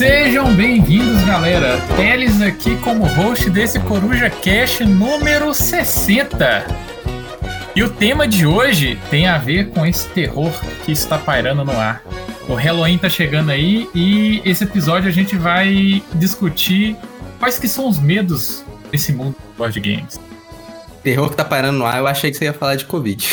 Sejam bem-vindos, galera. Teles aqui como host desse Coruja Cash número 60. E o tema de hoje tem a ver com esse terror que está pairando no ar. O Halloween tá chegando aí e esse episódio a gente vai discutir quais que são os medos desse mundo de board games. Terror que tá pairando no ar, eu achei que você ia falar de Covid.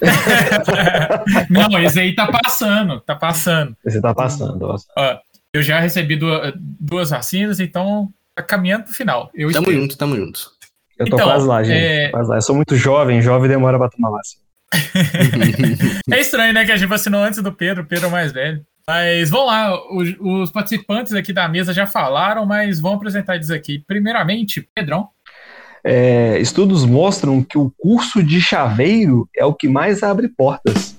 Não, esse aí tá passando, tá passando. Esse tá passando, ó. Eu já recebi duas, duas vacinas, então tá caminhando pro final. Eu tamo espero. junto, tamo junto. Eu tô então, quase lá, gente. É... Quase lá. Eu sou muito jovem, jovem demora pra tomar vacina. é estranho, né? Que a gente vacinou antes do Pedro, o Pedro é o mais velho. Mas vamos lá, os, os, participantes aqui da mesa já falaram, mas vamos apresentar eles aqui. Primeiramente, Pedrão. É, estudos mostram que o curso de chaveiro é o que mais abre portas.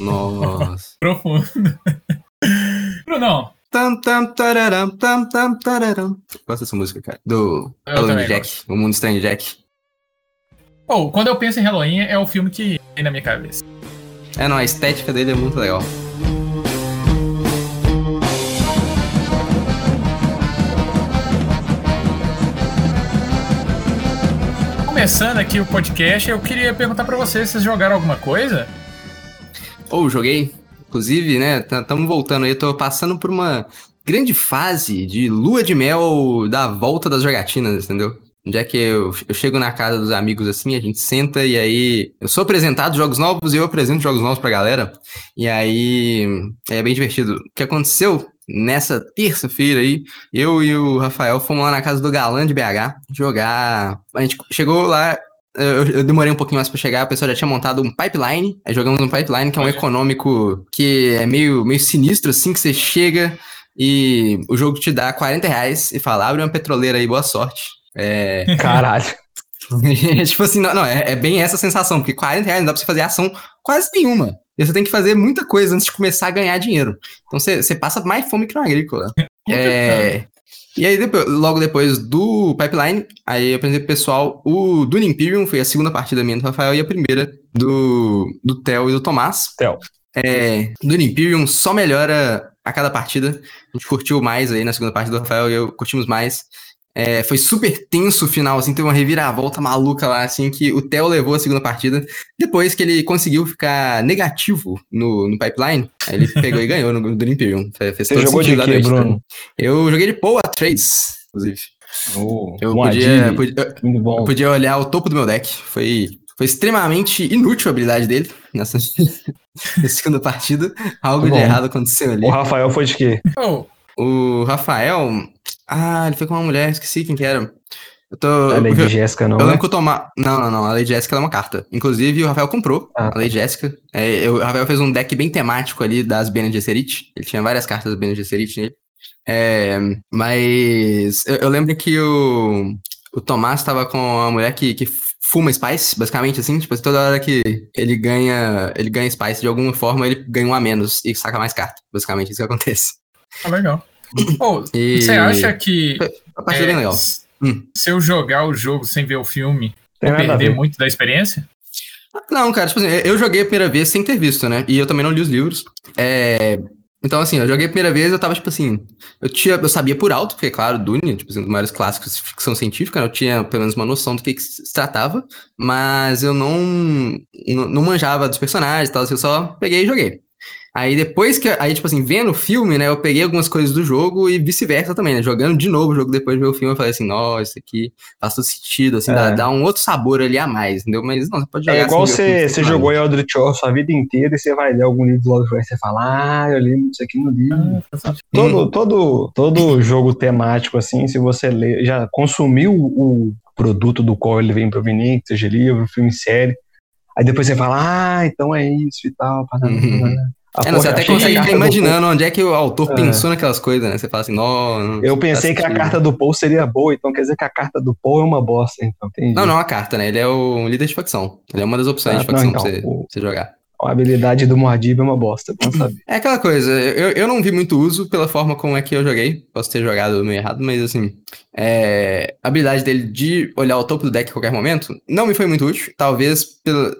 Nossa. Profundo. Brunão. Tam, tam, tararam, tam, tam, tararam. Gosto dessa música, cara. Do Halloween Jack, gosto. o Mundo Estranho Jack. Pô, quando eu penso em Halloween, é o filme que vem na minha cabeça. É, não, a estética dele é muito legal. Começando aqui o podcast, eu queria perguntar para vocês, vocês jogaram alguma coisa? Ou oh, joguei. Inclusive, né, estamos voltando aí, tô passando por uma grande fase de lua de mel da volta das jogatinas, entendeu? Onde é que eu, eu chego na casa dos amigos assim, a gente senta e aí eu sou apresentado jogos novos e eu apresento jogos novos pra galera. E aí é bem divertido. O que aconteceu nessa terça-feira aí, eu e o Rafael fomos lá na casa do Galã de BH jogar. A gente chegou lá, eu, eu, demorei um pouquinho mais para chegar, a pessoa já tinha montado um pipeline. Aí jogamos um pipeline, que é um econômico que é meio, meio sinistro, assim, que você chega e o jogo te dá 40 reais e fala, abre uma petroleira aí, boa sorte. É... Caralho. tipo assim, não, não é, é, bem essa sensação, porque 40 reais não dá pra você fazer ação quase nenhuma. E você tem que fazer muita coisa antes de começar a ganhar dinheiro. Então você, você passa mais fome que no agrícola. é, e aí, depois, logo depois do Pipeline, aí eu apresentei pro pessoal o Dune Imperium, foi a segunda partida minha do Rafael, e a primeira do, do Theo e do Tomás. Theo. É, Dune Imperium só melhora a cada partida. A gente curtiu mais aí na segunda parte do Rafael e eu curtimos mais. É, foi super tenso o final, assim, teve uma reviravolta maluca lá, assim, que o Theo levou a segunda partida. Depois que ele conseguiu ficar negativo no, no pipeline, aí ele pegou e ganhou no, no Imperium. Fez Você jogou de quê, Bruno? Eu joguei de Poa Trades, inclusive. Oh, eu podia, podia, eu podia olhar o topo do meu deck. Foi, foi extremamente inútil a habilidade dele nessa, nessa segunda partida. Algo de errado aconteceu ali. O Rafael foi de quê? Oh. O Rafael, ah, ele foi com uma mulher, esqueci quem que era. Eu tô. A Lady eu, Jéssica, não. Eu lembro é? que eu tomar. Não, não, não. A Lady Jéssica é uma carta. Inclusive, o Rafael comprou ah, a Lady Jéssica. É, eu, o Rafael fez um deck bem temático ali das Bene Gesserit. Ele tinha várias cartas das Bene Gesserit nele. É, mas eu, eu, lembro que o, o Tomás tava com uma mulher que, que fuma Spice, basicamente, assim. Tipo, toda hora que ele ganha. Ele ganha Spice de alguma forma, ele ganha um a menos e saca mais carta. Basicamente, isso que acontece. Ah, legal. Oh, e... Você acha que. A parte é, bem legal. Hum. Se eu jogar o jogo sem ver o filme, vou perder muito da experiência? Não, cara, tipo assim, eu joguei a primeira vez sem ter visto, né? E eu também não li os livros. É... Então, assim, eu joguei a primeira vez, eu tava, tipo assim, eu tinha, eu sabia por alto, porque, claro, Dune, tipo assim, um dos maiores clássicos de ficção científica, né? eu tinha pelo menos uma noção do que, que se tratava, mas eu não, não, não manjava dos personagens e tal, assim, eu só peguei e joguei. Aí depois que. Aí, tipo assim, vendo o filme, né? Eu peguei algumas coisas do jogo e vice-versa também, né? Jogando de novo o jogo depois de ver o filme, eu falei assim, nossa, isso aqui faz todo sentido, assim, é. dá, dá, um outro sabor ali a mais, entendeu? Mas não, você pode jogar. É igual você, você jogou em Eldritch Horror sua vida inteira e você vai ler algum livro do Lovecraft e você fala, ah, eu lembro disso aqui no livro. Ah, todo, hum. todo, todo jogo temático, assim, se você lê, já consumiu o produto do qual ele vem proveniente, seja livro, filme, série. Aí depois você fala, ah, então é isso e tal. Uhum. É, não, você até consegue ficar imaginando onde é que o autor é. pensou naquelas coisas, né? Você fala assim, não. Eu pensei que a carta do Paul seria boa, então quer dizer que a carta do Paul é uma bosta, então. Entendi. Não, não é uma carta, né? Ele é o líder de facção. Ele é uma das opções ah, de facção não, então, pra você, o... você, jogar. A habilidade do Mordib é uma bosta, não saber. É aquela coisa, eu, eu não vi muito uso pela forma como é que eu joguei. Posso ter jogado meio errado, mas assim, é, a habilidade dele de olhar o topo do deck a qualquer momento não me foi muito útil. Talvez pela,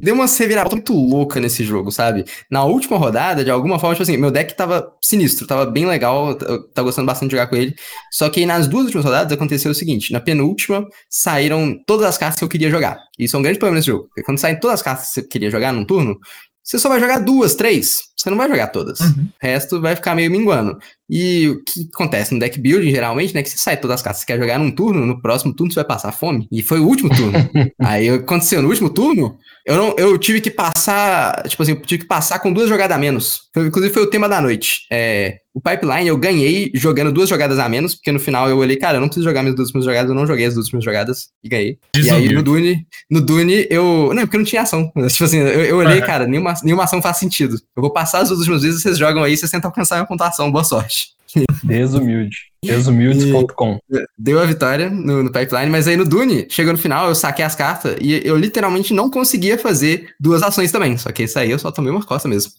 deu uma reviravolta muito louca nesse jogo, sabe? Na última rodada, de alguma forma, tipo assim, meu deck tava sinistro, tava bem legal, eu tava gostando bastante de jogar com ele. Só que nas duas últimas rodadas aconteceu o seguinte: na penúltima saíram todas as cartas que eu queria jogar. Isso é um grande problema nesse jogo. Porque quando saem todas as cartas que você queria jogar num turno, você só vai jogar duas, três. Você não vai jogar todas. Uhum. O resto vai ficar meio minguando. E o que acontece no deck building, geralmente, né? Que você sai todas as cartas, você quer jogar num turno, no próximo turno você vai passar fome. E foi o último turno. Aí aconteceu no último turno, eu, não, eu tive que passar, tipo assim, eu tive que passar com duas jogadas a menos. Inclusive foi o tema da noite. É, o pipeline eu ganhei jogando duas jogadas a menos, porque no final eu olhei, cara, eu não preciso jogar minhas duas últimas jogadas, eu não joguei as duas últimas jogadas e ganhei. E aí no Dune, no Dune eu. Não, porque não tinha ação. Tipo assim, eu, eu olhei, uhum. cara, nenhuma, nenhuma ação faz sentido. Eu vou passar as duas últimas vezes, vocês jogam aí, vocês tentam alcançar a minha pontuação, boa sorte. Desumilde. Desumildes.com. Deu a vitória no, no, pipeline, mas aí no Dune, chegou no final, eu saquei as cartas e eu literalmente não conseguia fazer duas ações também. Só que isso aí eu só tomei uma costa mesmo.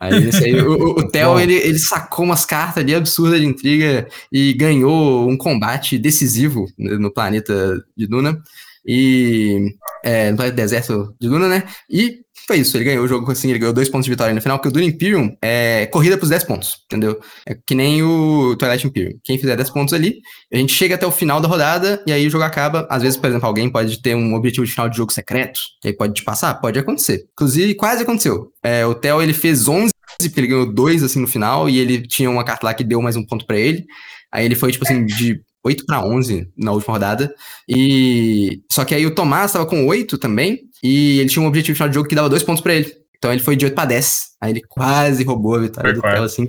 Aí, aí o, o Theo, ele, ele sacou umas cartas ali absurdas de intriga e ganhou um combate decisivo no planeta de Duna. E. É, no planeta deserto de Duna, né? E foi isso, ele ganhou o jogo assim, ele ganhou dois pontos de vitória no final, porque o Dune Imperium é corrida pros 10 pontos, entendeu? É que nem o Twilight Imperium. Quem fizer 10 pontos ali, a gente chega até o final da rodada e aí o jogo acaba. Às vezes, por exemplo, alguém pode ter um objetivo de final de jogo secreto, aí pode te passar? Pode acontecer. Inclusive, quase aconteceu. É, o Theo, ele fez 11, porque ele ganhou dois assim no final, e ele tinha uma carta lá que deu mais um ponto para ele. Aí ele foi, tipo assim, de 8 para 11 na última rodada. E só que aí o Tomás estava com 8 também, e ele tinha um objetivo final de jogo que dava 2 pontos para ele. Então ele foi de 8 para 10. Aí ele quase roubou a vitória foi do Theo, assim.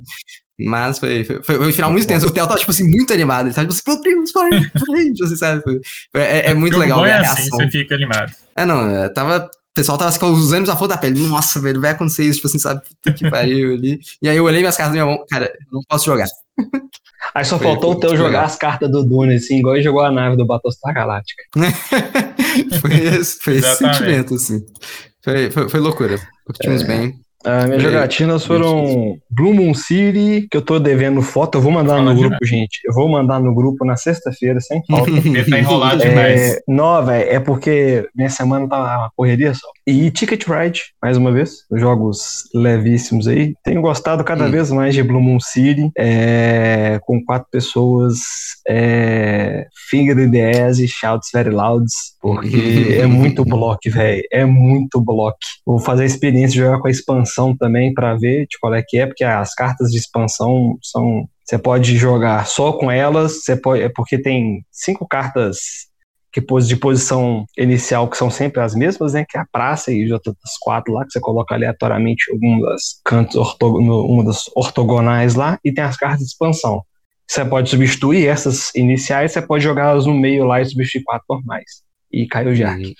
Mas foi, foi, foi, um final muito tenso. O Theo tava, tipo assim, muito animado. Ele tava, tipo assim, meu Deus, vai, vai, você sabe? É, é muito legal. É assim, você fica animado. É, não, é, tava o pessoal tava com os ânimos à flor da pele. Nossa, velho, vai acontecer isso, tipo assim, sabe? Puta que pariu ali. E aí eu olhei minhas cartas na minha mão, cara, não posso jogar. Aí só foi, faltou o teu jogar as cartas do Dune, assim, igual ele jogou a nave do Battlestar Galáctica. foi esse, foi esse sentimento, assim. Foi, foi, foi loucura. Curtimos é. bem. Ah, minhas jogatinas foram Blue Moon City, que eu tô devendo foto, eu vou mandar Fala no grupo, demais. gente. Eu vou mandar no grupo na sexta-feira, sem falta. Ele tá enrolado é, demais. Não, velho, é porque minha semana tá uma correria só. E Ticket Ride, mais uma vez, jogos levíssimos aí. Tenho gostado cada hum. vez mais de Blue Moon City, é, com quatro pessoas, é, Finger in the Ass e Shouts Very Louds, porque é muito block, velho. É muito block. Vou fazer a experiência de jogar com a expansão expansão também para ver de qual é que é, porque as cartas de expansão são. Você pode jogar só com elas, você pode, é porque tem cinco cartas que de posição inicial que são sempre as mesmas, né? Que é a praça e outras quatro lá, que você coloca aleatoriamente um das cantos ortogon uma das ortogonais lá, e tem as cartas de expansão. Você pode substituir essas iniciais, você pode jogá-las no meio lá e substituir quatro normais. E caiu de arco. Uhum.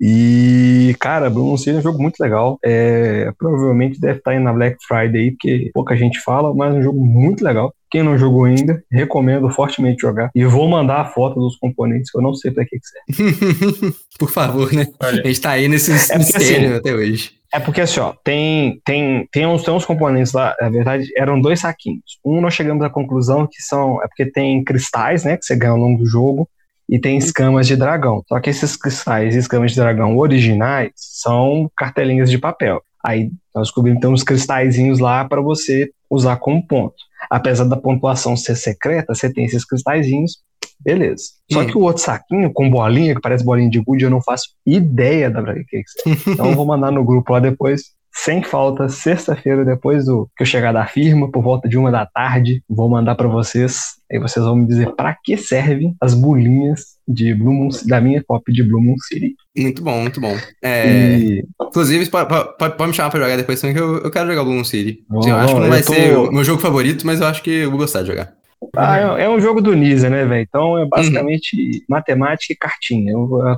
E, cara, Blue City é um jogo muito legal. É, provavelmente deve estar aí na Black Friday, porque pouca gente fala, mas é um jogo muito legal. Quem não jogou ainda, recomendo fortemente jogar. E vou mandar a foto dos componentes, que eu não sei pra que, que serve. Por favor, né? Olha, a gente tá aí nesse é mistério assim, até hoje. É porque assim, ó, tem, tem, tem, uns, tem uns componentes lá, na verdade, eram dois saquinhos. Um nós chegamos à conclusão que são. É porque tem cristais, né? Que você ganha ao longo do jogo e tem escamas de dragão. Só que esses cristais e escamas de dragão originais são cartelinhas de papel. Aí nós descobrimos então uns cristalzinhos lá para você usar como ponto. Apesar da pontuação ser secreta, você tem esses cristalzinhos, beleza. Só hum. que o outro saquinho com bolinha, que parece bolinha de gude, eu não faço ideia da que é. Então eu vou mandar no grupo lá depois sem falta, sexta-feira, depois do que eu chegar da firma, por volta de uma da tarde, vou mandar para vocês. Aí vocês vão me dizer para que servem as bolinhas de Blue Moon, da minha copy de Blue Moon City. Muito bom, muito bom. É, e... Inclusive, pode, pode, pode, me chamar pra jogar depois também, que eu, eu quero jogar Blue Moon City. Oh, eu acho que não vai tô... ser o meu jogo favorito, mas eu acho que eu vou gostar de jogar. Ah, é, é um jogo do Nisa, né, velho? Então é basicamente uhum. matemática e cartinha.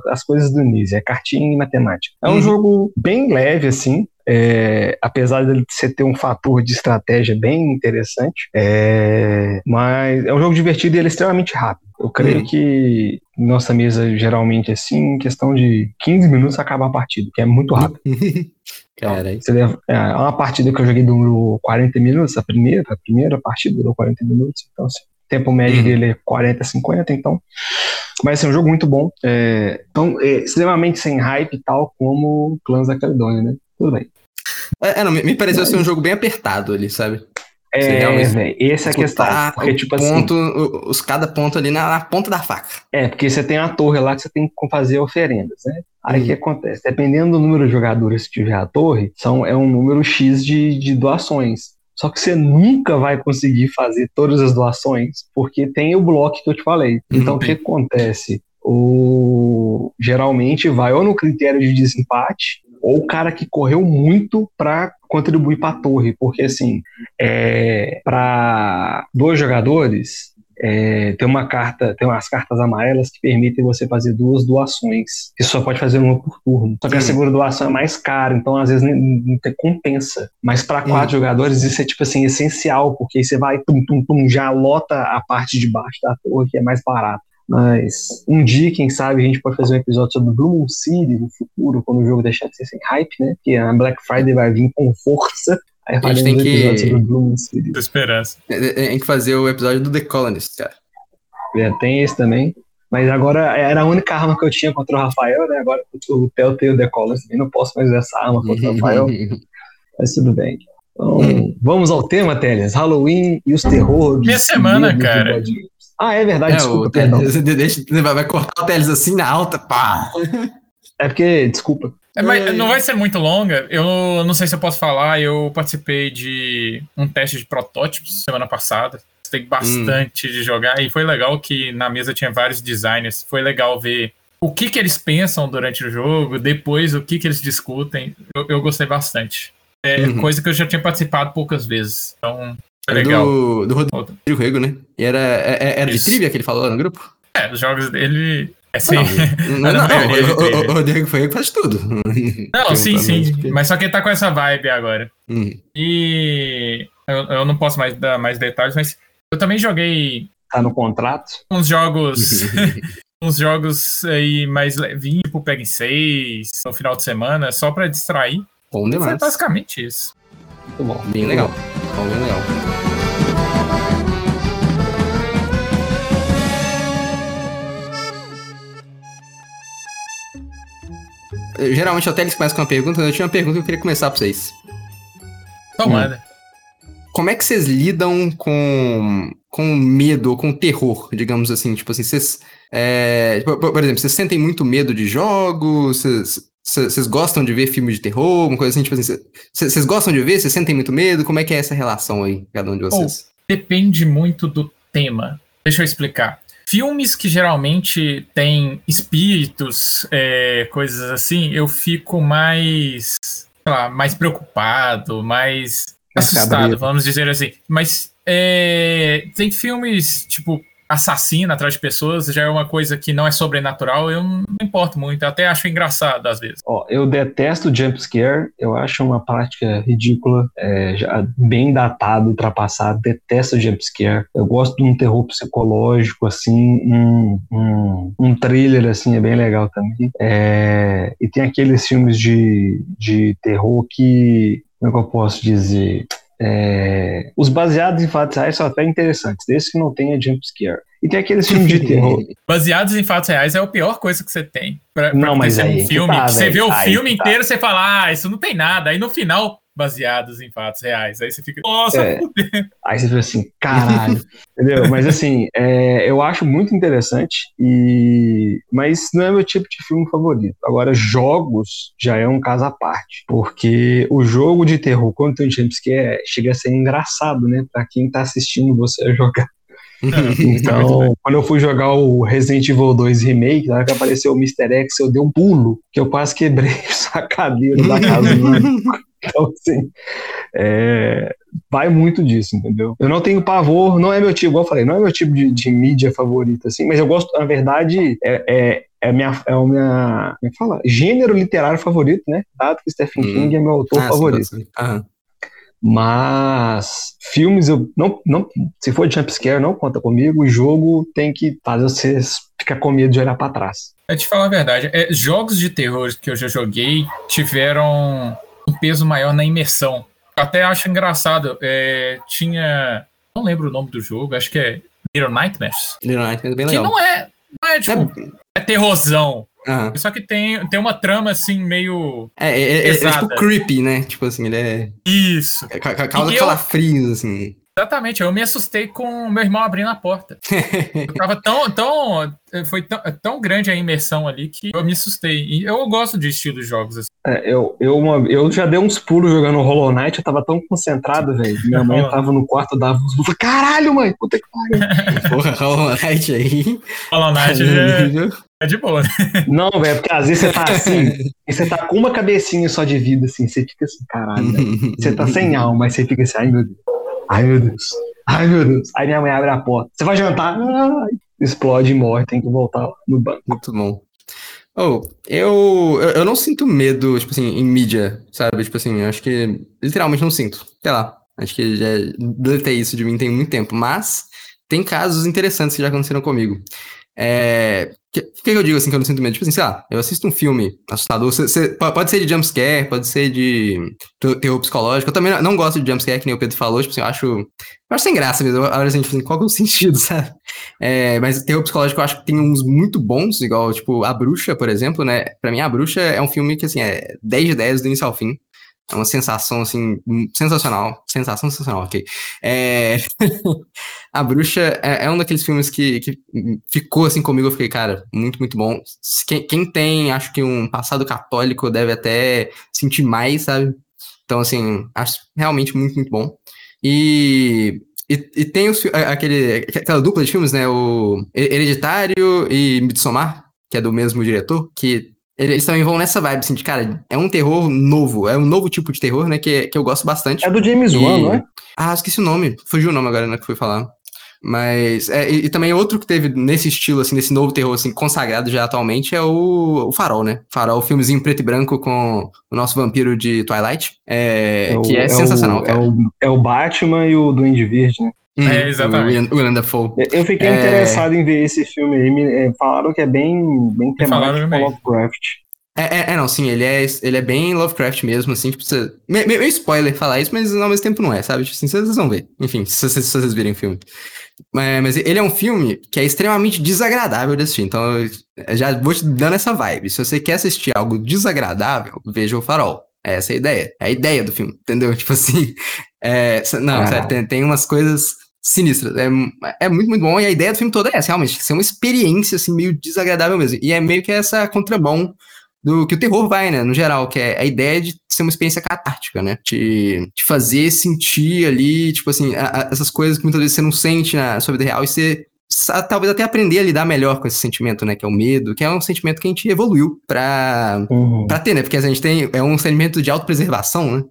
As coisas do Nisa, é cartinha e matemática. É um uhum. jogo bem leve, assim. É, apesar de você ter um fator de estratégia bem interessante, é, mas é um jogo divertido e ele é extremamente rápido. Eu creio uhum. que nossa mesa geralmente assim, em questão de 15 minutos acaba a partida, que é muito rápido. Cara, então, leva, é uma partida que eu joguei durou 40 minutos, a primeira, a primeira partida durou 40 minutos, então assim, o tempo médio uhum. dele é 40, 50, então mas assim, é um jogo muito bom. É, então, é extremamente sem hype e tal, como Clãs da Caledônia, né? Tudo bem. É, é não, me, pareceu ser um jogo bem apertado ali, sabe? É, velho, essa é a questão. Porque, tipo ponto, assim. Os, cada ponto ali na, na, ponta da faca. É, porque você tem uma torre lá que você tem que fazer oferendas, né? Aí o hum. que acontece? Dependendo do número de jogadores que tiver a torre, são, é um número X de, de doações. Só que você nunca vai conseguir fazer todas as doações, porque tem o bloco que eu te falei. Então, uhum. o que acontece? O... Geralmente vai ou no critério de desempate, ou o cara que correu muito para contribuir para a torre, porque assim, é, para dois jogadores, é, tem uma carta, tem umas cartas amarelas que permitem você fazer duas doações. Você só pode fazer uma por turno. Só que a segunda doação é mais cara, então às vezes não, tem compensa. Mas para quatro jogadores isso é tipo assim essencial, porque aí você vai tum tum tum já lota a parte de baixo da torre que é mais barato. Mas um dia, quem sabe, a gente pode fazer um episódio sobre Blue Moon City no futuro, quando o jogo deixar de ser sem hype, né? Que a Black Friday vai vir com força. Aí a gente tem que. Blue City. Esperança. É, é, tem que fazer o episódio do The Colonist, cara. É, tem esse também. Mas agora era a única arma que eu tinha contra o Rafael, né? Agora o Theo tem o The Colonist também. Não posso mais usar essa arma contra o Rafael. Mas tudo bem. Então, vamos ao tema, Teles. Halloween e os terrores. Minha semana, cara. Ah, é verdade, é, desculpa, o perdão. Deixa, vai cortar o Teles assim na alta, pá. É porque, desculpa. É, mas não vai ser muito longa. Eu não sei se eu posso falar. Eu participei de um teste de protótipos semana passada. Gostei bastante hum. de jogar. E foi legal que na mesa tinha vários designers. Foi legal ver o que, que eles pensam durante o jogo, depois o que, que eles discutem. Eu, eu gostei bastante. É uhum. coisa que eu já tinha participado poucas vezes. Então, legal. Do, do Rodrigo Rego, né? E era, é, é, era de trivia que ele falou no grupo? É, os jogos dele é sim. Não, não, não, não o, o, Rodrigo foi que faz tudo. Não, sim, sim. Mas só que ele tá com essa vibe agora. Hum. E eu, eu, não posso mais dar mais detalhes, mas eu também joguei. Tá no contrato? Uns jogos. uns jogos aí mais levinho pro Peg 6 no final de semana, só pra distrair. Bom demais. Foi basicamente isso. Muito bom. Bem legal. Bom, bem legal. Geralmente até eles começam com uma pergunta, eu tinha uma pergunta que eu queria começar pra vocês. Tomada. Hum. Como é que vocês lidam com, com medo, com terror, digamos assim? Tipo assim, vocês. É, por, por, exemplo, vocês sentem muito medo de jogos? Vocês, vocês gostam de ver filme de terror? Uma coisa assim, tipo assim, vocês gostam de ver? Vocês sentem muito medo? Como é que é essa relação aí, cada um de vocês? Oh, depende muito do tema. Deixa eu explicar. Filmes que geralmente têm espíritos, é, coisas assim, eu fico mais, sei lá, mais preocupado, mais assustado, vamos dizer assim. Mas é, tem filmes, tipo, assassina atrás de pessoas já é uma coisa que não é sobrenatural, eu não importo muito, até acho engraçado às vezes. Ó, eu detesto jump scare, eu acho uma prática ridícula, é, já bem datado, ultrapassado, detesto jump scare. Eu gosto de um terror psicológico, assim, um, um, um thriller, assim, é bem legal também. É, e tem aqueles filmes de, de terror que, como é que eu posso dizer? É, os baseados em fatos reais são até interessantes, desde que não tenha jumpscare. E tem aqueles filmes de terror. Baseados em fatos reais é a pior coisa que você tem. Pra, não, mas aí, um filme. Tá, você vê o aí filme tá. inteiro, você fala, ah, isso não tem nada. Aí no final, baseados em fatos reais. Aí você fica, nossa, é, Aí você fica assim, caralho. entendeu? Mas assim, é, eu acho muito interessante, e mas não é meu tipo de filme favorito. Agora, jogos já é um caso à parte. Porque o jogo de terror, quando tem que é, chega a ser engraçado, né? Pra quem tá assistindo você jogar. então, quando eu fui jogar o Resident Evil 2 Remake, na hora que apareceu o Mr. X, eu dei um pulo, que eu quase quebrei a cadeira da casa. Então, assim, é, vai muito disso, entendeu? Eu não tenho pavor, não é meu tipo, igual eu falei, não é meu tipo de, de mídia favorita, assim, mas eu gosto, na verdade, é, é é, minha, é o minha. Como é que fala? Gênero literário favorito, né? Dado que Stephen hum. King é meu autor ah, favorito. Sim, sim. Mas filmes, eu não, não, se for jumpscare, não conta comigo. O jogo tem que fazer você ficar com medo de olhar para trás. É te falar a verdade, é, jogos de terror que eu já joguei tiveram peso maior na imersão. Até acho engraçado. É, tinha. Não lembro o nome do jogo, acho que é Little Nightmares. Little Nightmares, bem legal. Que não é. Não é tipo. É, é terrorzão. Uhum. Só que tem, tem uma trama assim meio. É, é, é, é tipo creepy, né? Tipo assim, ele é. Isso. Causa calafrios, assim. Exatamente, eu me assustei com meu irmão abrindo a porta. eu tava tão, tão. Foi tão, tão grande a imersão ali que eu me assustei. E eu gosto de estilos de jogos assim. É, eu, eu, uma, eu já dei uns pulos jogando Hollow Knight, eu tava tão concentrado, velho. Minha mãe tava no quarto, dava uns pulos. Caralho, mãe, puta que pariu. Porra, Hollow Knight aí. Hollow Knight é, é de boa, né? Não, velho, porque às vezes você tá assim, e você tá com uma cabecinha só de vida, assim, você fica assim, caralho, véio. Você tá sem alma, mas você fica assim, ai meu Deus. Ai, meu Deus. Ai, meu Deus. Aí minha mãe abre a porta. Você vai jantar? Ai, explode e morre. Tem que voltar no banco. Muito bom. Oh, eu, eu não sinto medo, tipo assim, em mídia, sabe? Tipo assim, acho que literalmente não sinto. Sei lá. Acho que já deletei isso de mim tem muito tempo. Mas tem casos interessantes que já aconteceram comigo. É, que, que eu digo assim que eu não sinto medo? Tipo assim, sei lá, eu assisto um filme assustador, cê, cê, pode ser de jumpscare, pode ser de terror psicológico. Eu também não gosto de jumpscare, que nem o Pedro falou, tipo assim, eu acho. Eu acho sem graça mesmo. Agora assim, tipo assim, qual que é o sentido, sabe? É, mas terror psicológico eu acho que tem uns muito bons, igual, tipo, A Bruxa, por exemplo, né? Pra mim, A Bruxa é um filme que, assim, é 10 de 10 do início ao fim. É uma sensação, assim, sensacional. Sensação sensacional, ok. É... a Bruxa é, é, um daqueles filmes que, que ficou, assim, comigo. Eu fiquei, cara, muito, muito bom. Quem, quem tem, acho que um passado católico deve até sentir mais, sabe? Então, assim, acho realmente muito, muito bom. E e, e, tem os, aquele, aquela dupla de filmes, né? O Hereditário e Midsommar, que é do mesmo diretor, que eles também vão nessa vibe, assim, de, cara, é um terror novo, é um novo tipo de terror, né, que, que eu gosto bastante. É do James Wan, não é? Ah, esqueci o nome, fugiu o nome agora, né, que fui falar. Mas, é, e, e, também outro que teve nesse estilo, assim, nesse novo terror, assim, consagrado já atualmente é o, o Farol, né? Farol, o filmezinho preto e branco com o nosso vampiro de Twilight, é, é que é, é sensacional, o, cara. É o, é o Batman e o Duende Verde, né? Hum, é, exatamente. O William Dafoe. Eu fiquei é... interessado em ver esse filme aí. Me, é, falaram que é bem, bem temático com Lovecraft. É, é, é, não, sim, ele é, ele é bem Lovecraft mesmo, assim, tipo, você, meio, meio spoiler falar isso, mas ao mesmo tempo não é, sabe? Tipo assim, vocês vão ver, enfim, se vocês, se vocês virem o filme. Mas, mas, ele é um filme que é extremamente desagradável de assistir, então eu já vou te dando essa vibe. Se você quer assistir algo desagradável, veja o Farol. É essa a ideia, é a ideia do filme, entendeu? Tipo assim, é, não, ah. sério, tem, tem umas coisas sinistras. É, é muito, muito bom. E a ideia do filme toda é essa, realmente, ser uma experiência, assim, meio desagradável mesmo. E é meio que essa contramão do que o terror vai, né, no geral, que é a ideia de ser uma experiência catártica, né, de, de fazer sentir ali, tipo assim, a, a, essas coisas que muitas vezes você não sente na sua vida real e você talvez até aprender a lidar melhor com esse sentimento, né, que é o medo, que é um sentimento que a gente evoluiu pra, uhum. Pra ter, né, porque a gente tem, é um sentimento de autopreservação, né,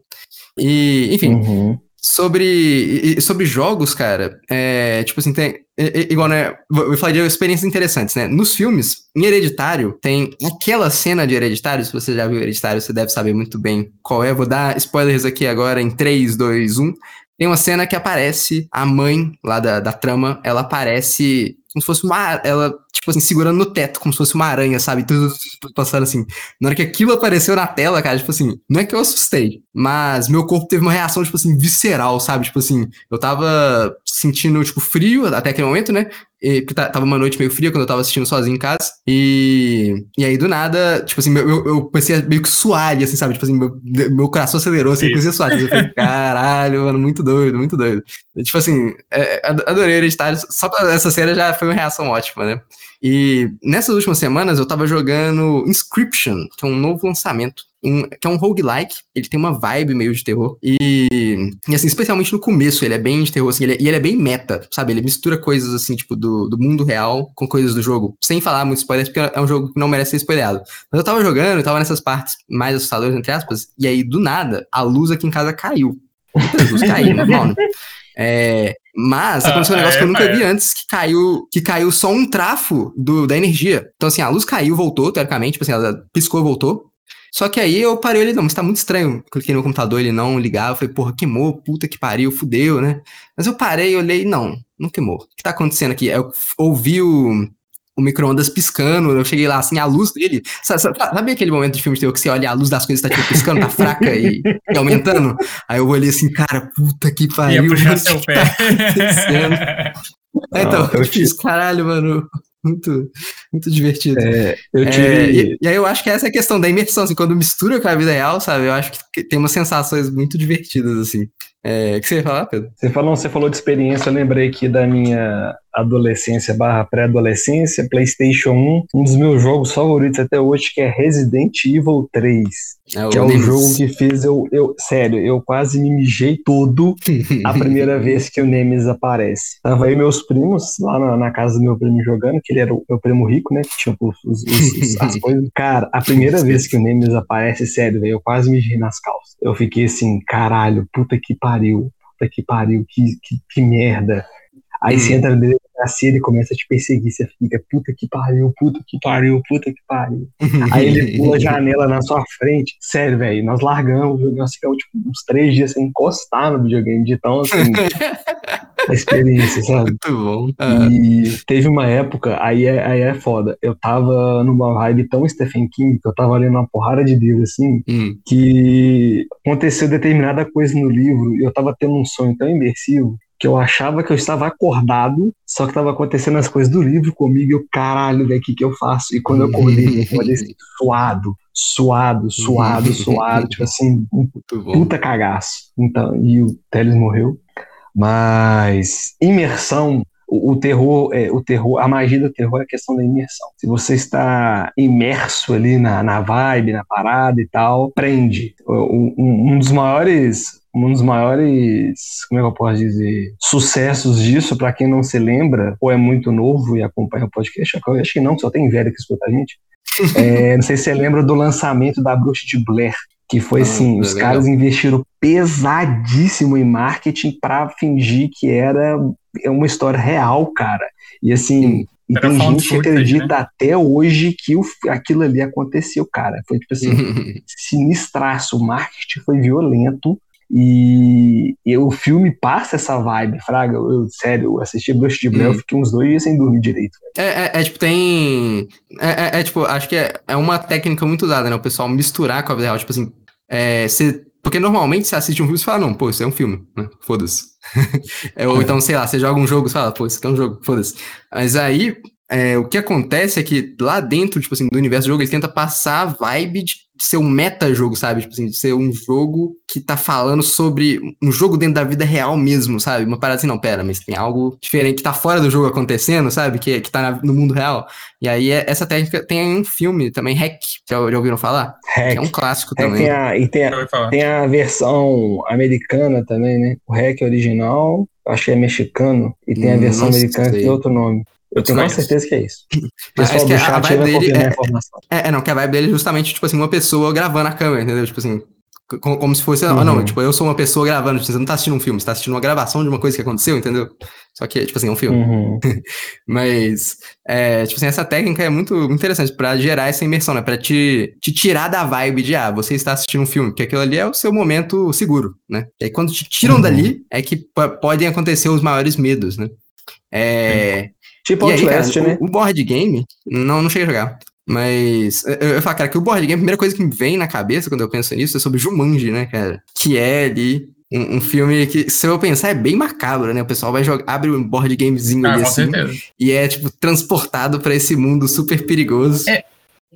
e, enfim, uhum. Sobre, sobre jogos, cara, é, tipo assim, tem. Igual, né? Vou falar de experiências interessantes, né? Nos filmes, em Hereditário, tem aquela cena de Hereditário. Se você já viu Hereditário, você deve saber muito bem qual é. Vou dar spoilers aqui agora em 3, 2, 1. Tem uma cena que aparece a mãe lá da, da trama, ela aparece como se fosse uma. Ela, tipo assim, segurando no teto, como se fosse uma aranha, sabe? Tudo, passando assim. Na hora que aquilo apareceu na tela, cara, tipo assim, não é que eu assustei, mas meu corpo teve uma reação, tipo assim, visceral, sabe? Tipo assim, eu tava sentindo, tipo, frio até aquele momento, né? E, porque tava uma noite meio fria quando eu tava assistindo sozinho em casa. E, e aí, do nada, tipo assim, eu, eu comecei a meio que suar ali, assim, sabe? Tipo assim, meu, meu coração acelerou, assim, eu comecei a suar. Eu falei, caralho, mano, muito doido, muito doido. E, tipo assim, é, adorei Hereditário. Só pra essa cena já foi uma reação ótima, né? E nessas últimas semanas eu tava jogando Inscription, que é um novo lançamento. Um, que é um roguelike, ele tem uma vibe meio de terror. E, e assim, especialmente no começo, ele é bem de terror, assim, ele é, e ele é bem meta, sabe? Ele mistura coisas assim, tipo, do, do mundo real com coisas do jogo. Sem falar muito spoilers, porque é um jogo que não merece ser spoilado. Mas eu tava jogando, eu tava nessas partes mais assustadoras, entre aspas, e aí, do nada, a luz aqui em casa caiu. Luzes caíram, normal, né? É, mas aconteceu um negócio que eu nunca vi antes, que caiu, que caiu só um trafo do, da energia. Então, assim, a luz caiu, voltou, teoricamente, tipo assim, ela piscou, voltou. Só que aí eu parei ele, não, mas tá muito estranho. Cliquei no computador, ele não ligava. Eu falei, porra, queimou, puta que pariu, fudeu, né? Mas eu parei, olhei, não, não queimou. O que tá acontecendo aqui? Eu ouvi o, o micro-ondas piscando, eu cheguei lá, assim, a luz dele. Sabe, sabe, aquele momento de filme de terror que você olha a luz das coisas tá tipo piscando, tá fraca e, e, aumentando? Aí eu olhei assim, cara, puta que pariu. Ia puxar seu pé. Tá então, eu fiz, caralho, mano muito, muito divertido. É, eu tive... É, e, e, aí eu acho que essa é a questão da imersão, assim, quando mistura com a vida real, sabe? Eu acho que tem umas sensações muito divertidas, assim. É, o que você ia falar, Pedro? Você falou, você falou de experiência, eu lembrei aqui da minha adolescência barra pré-adolescência, Playstation 1, um dos meus jogos favoritos até hoje, que é Resident Evil 3. É que é o jogo que fez eu, eu. Sério, eu quase me mijei todo a primeira vez que o Nemesis aparece. Tava aí meus primos lá na, na, casa do meu primo jogando, que ele era o meu primo rico, né? Que tinha os, os, os, as coisas. Cara, a primeira vez que o Nemesis aparece, sério, eu quase me mijei nas calças. Eu fiquei assim, caralho, puta que pariu, puta que pariu, que, que, que merda. Aí você entra na delegacia, ele começa a te perseguir, você fica, puta que pariu, puta que pariu, puta que pariu. Aí ele pula a janela na sua frente. Sério, velho, nós largamos, nós ficamos tipo, uns três dias sem encostar no videogame, de tão assim, a experiência, sabe? Muito bom. Ah. E teve uma época, aí é, aí é foda, eu tava numa vibe tão Stephen King, que eu tava lendo uma porrada de livro, assim, hum. que aconteceu determinada coisa no livro, e eu tava tendo um sonho tão imersivo, que eu achava que eu estava acordado, só que estava acontecendo as coisas do livro comigo, e eu, caralho, velho, o que, que eu faço? E quando eu acordei, eu acordei assim, suado, suado, suado, suado, tipo assim, um puta cagaço. Então, e o Teles morreu. Mas imersão, o, o, terror, é, o terror, a magia do terror é a questão da imersão. Se você está imerso ali na, na vibe, na parada e tal, prende. Um, um dos maiores um dos maiores, como é que eu posso dizer, sucessos disso, para quem não se lembra, ou é muito novo e acompanha o podcast, eu acho que não, só tem velho que escuta a gente. É, não sei se você lembra do lançamento da Bruxa de Blair, que foi ah, assim, é os legal. caras investiram pesadíssimo em marketing para fingir que era uma história real, cara. E assim, e tem gente que acredita né? até hoje que o, aquilo ali aconteceu, cara. Foi tipo assim, sinistraço. O marketing foi violento. E, e, o filme passa essa vibe, Fraga. Eu, sério, eu assisti Bruxa de Blair, eu fiquei uns dois dias sem dormir direito. É, é, é, tipo, tem. É, é, é, tipo, acho que é, é uma técnica muito usada, né? O pessoal misturar com a vida real. Tipo assim, é, você, porque normalmente você assiste um filme e fala, não, pô, isso é um filme, né? Foda-se. É, ou então, sei lá, você joga um jogo e fala, pô, isso aqui é um jogo, foda-se. Mas aí, o que acontece é que lá dentro, tipo assim, do universo do jogo, ele tenta passar a vibe de ser um meta-jogo, sabe? Tipo assim, de ser um jogo que tá falando sobre um jogo dentro da vida real mesmo, sabe? Uma parada assim, não, pera, mas tem algo diferente que tá fora do jogo acontecendo, sabe? Que, que tá no mundo real. E aí, é, essa técnica tem um filme também, Hack, já, já ouviram falar? Hack. É um clássico Hack também. Tem a, e tem a, tem a versão americana também, né? O Hack original, acho que é mexicano, e tem a hum, versão americana que tem outro nome. Eu tenho quase certeza que é isso. Pessoal do chat vai dele é. É, é, não, que a vibe dele é justamente, tipo assim, uma pessoa gravando a câmera, entendeu? Tipo assim, como, como se fosse. Uhum. Não, tipo, eu sou uma pessoa gravando. Tipo, você não tá assistindo um filme, você tá assistindo uma gravação de uma coisa que aconteceu, entendeu? Só que, tipo assim, é um filme. Uhum. Mas, é, tipo assim, essa técnica é muito interessante pra gerar essa imersão, né? Pra te, te tirar da vibe de, ah, você está assistindo um filme, porque aquilo ali é o seu momento seguro, né? E aí, quando te tiram uhum. dali, é que podem acontecer os maiores medos, né? É. Tipo e Outlast, aí, cara, né? O, o, board game, não, não cheguei a jogar. Mas eu, eu falo, cara, que o board game, a primeira coisa que me vem na cabeça quando eu penso nisso é sobre Jumanji, né, cara? Que é ali um, um, filme que, se eu pensar, é bem macabro, né? O pessoal vai jogar, abre um board gamezinho ah, ali assim, e é, tipo, transportado para esse mundo super perigoso. É,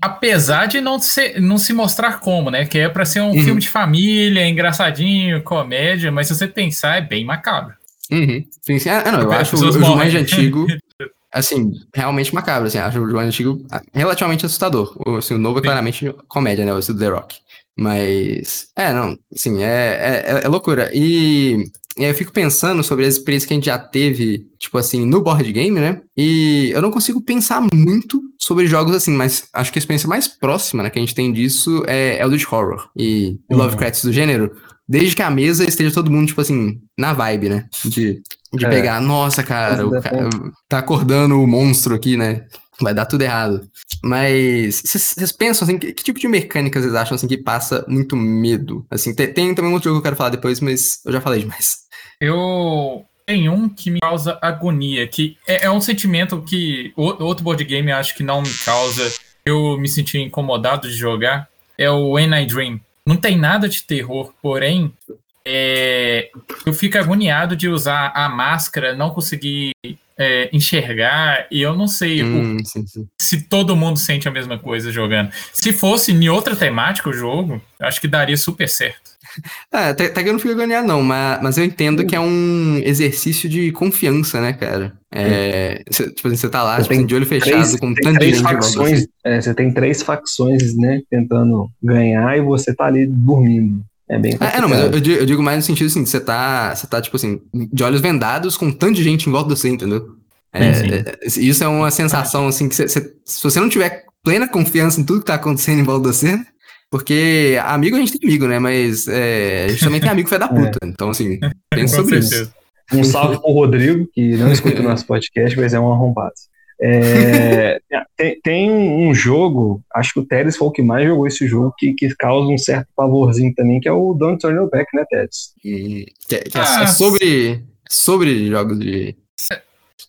apesar de não, ser, não se mostrar como, né? Que é para ser um uhum. filme de família, engraçadinho, comédia, mas se você pensar, é bem macabro. Uhum. Sim, sim. Ah, não, eu acho o, o Jumanji antigo assim, realmente macabro, assim, acho o Antigo relativamente assustador. O, assim, o novo é claramente comédia, né, o do The Rock. Mas, é, não, assim, é, é, é loucura. E, e eu fico pensando sobre as experiências que a gente já teve, tipo assim, no board game, né? E eu não consigo pensar muito sobre jogos assim, mas acho que a experiência mais próxima, né, que a gente tem disso é Eldritch Horror e uhum. Lovecraft do gênero. desde que a mesa esteja todo mundo, tipo assim, na vibe, né? De, de É. pegar, nossa, cara, o cara tá acordando o monstro aqui, né? Vai dar tudo errado. Mas vocês pensam assim, que, que tipo de mecânica vocês acham assim que passa muito medo? Assim, tem, tem também um outro jogo que eu quero falar depois, mas eu já falei demais. Eu tenho um que me causa agonia, que é, é um sentimento que o- outro board game eu acho que não me causa eu me sentir incomodado de jogar. É o When I Dream. Não tem nada de terror, porém é, eu fico agoniado de usar a máscara, não conseguir é, enxergar, e eu não sei o Hum, sim, sim. se todo mundo sente a mesma coisa jogando. Se fosse em outra temática o jogo, eu acho que daria super certo. É, até, até que eu não fico agoniado, não, mas, mas eu entendo que é um exercício de confiança, né, cara? É, cê- tipo assim, você tá lá, Você tipo, tem assim, de olho fechado, Três, com tanto de três você. facções, é, você tem três facções, né, tentando ganhar e você tá ali dormindo. É bem Ah, é, não, mas eu, complicado. eu digo, mais no sentido assim, você tá, você tá, tipo assim, de olhos vendados com tanto de gente em volta de você, entendeu? É, sim. é, isso é uma sensação, assim, que você- você- se você não tiver plena confiança em tudo que tá acontecendo em volta de você, porque amigo a gente tem amigo, né? Mas é, a gente também tem amigo fé da puta. Então, assim, pensa Com sobre isso. certeza. Um salve pro Rodrigo, que não escuta o nosso podcast, mas é um arrombado. É, tem, tem um jogo, acho que o Teres foi o que mais jogou esse jogo, que, que causa um certo pavorzinho também, que é o Don't Turn Your Back, né, Teres? Que, que é- Ah, é sobre, sobre jogos de.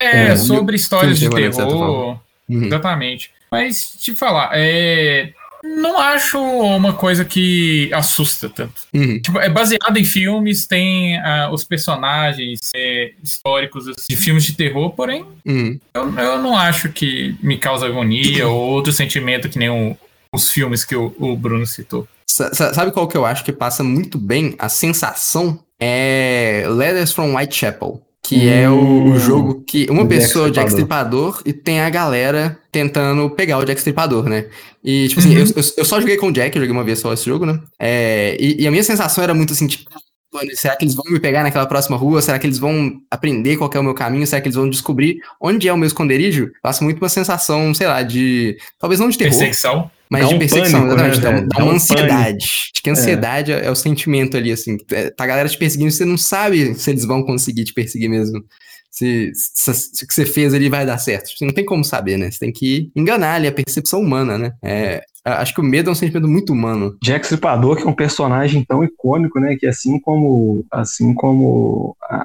É, É, sobre histórias de terror. Uhum. Exatamente. Mas, te falar, é. Não acho uma coisa que assusta tanto. Uhum. Tipo, é baseado em filmes, tem ah, os personagens é, históricos assim, de filmes de terror, porém, Uhum. eu, eu não acho que me causa agonia ou outro sentimento que nem o- os filmes que o, o Bruno citou. Sa- Sabe qual que eu acho que passa muito bem? A sensação é Letters from Whitechapel. Que é o, o Hum. jogo que uma pessoa é o Jack Stripador. E tem a galera tentando pegar o Jack Stripador, né? E, tipo assim, Uhum. eu, eu- eu só joguei com o Jack, eu joguei uma vez só esse jogo, né? É, e, e a minha sensação era muito assim, tipo, "Mano, será que eles vão me pegar naquela próxima rua? Será que eles vão aprender qual que é o meu caminho? Será que eles vão descobrir onde é o meu esconderijo? Passa muito uma sensação, sei lá, de. Talvez não de terror, Perseguição. Mas Dá de um perseguição, pânico, exatamente. né, dá, dá Dá uma um ansiedade. De que ansiedade é. é o sentimento ali, assim. É, tá a galera te perseguindo, você não sabe se eles vão conseguir te perseguir mesmo. Se, se, se o que você fez ali vai dar certo. Você não tem como saber, né? Você tem que enganar ali a percepção humana, né? É, acho que o medo é um sentimento muito humano. Jack Stripador, que é um personagem tão icônico, né? Que assim como, assim como a-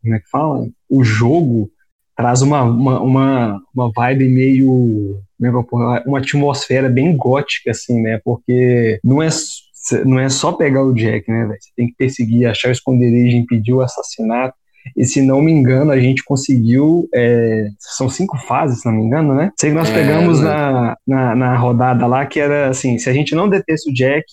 como é que fala? O jogo traz uma, uma, uma, uma vibe meio é uma atmosfera bem gótica, assim, né? Porque não é, não é só pegar o Jack, né, velho? Você tem que perseguir, achar o esconderijo, impedir o assassinato. E se não me engano, a gente conseguiu. é, são cinco fases, se não me engano, né? Sei que nós É, pegamos né? na, na, na rodada lá que era assim: se a gente não detesse o Jack,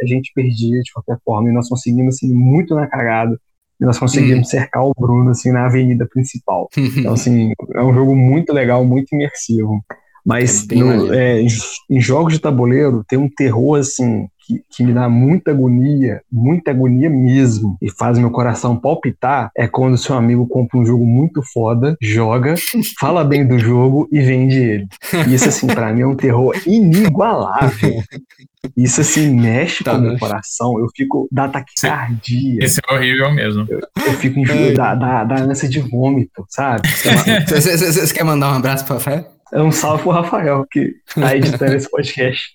a gente perdia de qualquer forma. E nós conseguimos, assim, muito na cagada. E nós conseguimos cercar o Bruno, assim, na avenida principal. Então, assim, é um jogo muito legal, muito imersivo. Mas É no- é, em, jogos de tabuleiro tem um terror assim que, que me dá muita agonia, muita agonia mesmo, e faz meu coração palpitar. É quando seu amigo compra um jogo muito foda, joga, fala bem do jogo e vende ele. Isso, assim, pra mim é um terror inigualável. Isso, assim, mexe Tá, com o meu coração. Eu fico. dá taquicardia. Esse é horrível mesmo. Eu fico enjoo, dá, dá, dá ânsia de vômito, sabe? Você quer mandar um abraço pra Rafael? É um salve pro Rafael, que tá editando esse podcast.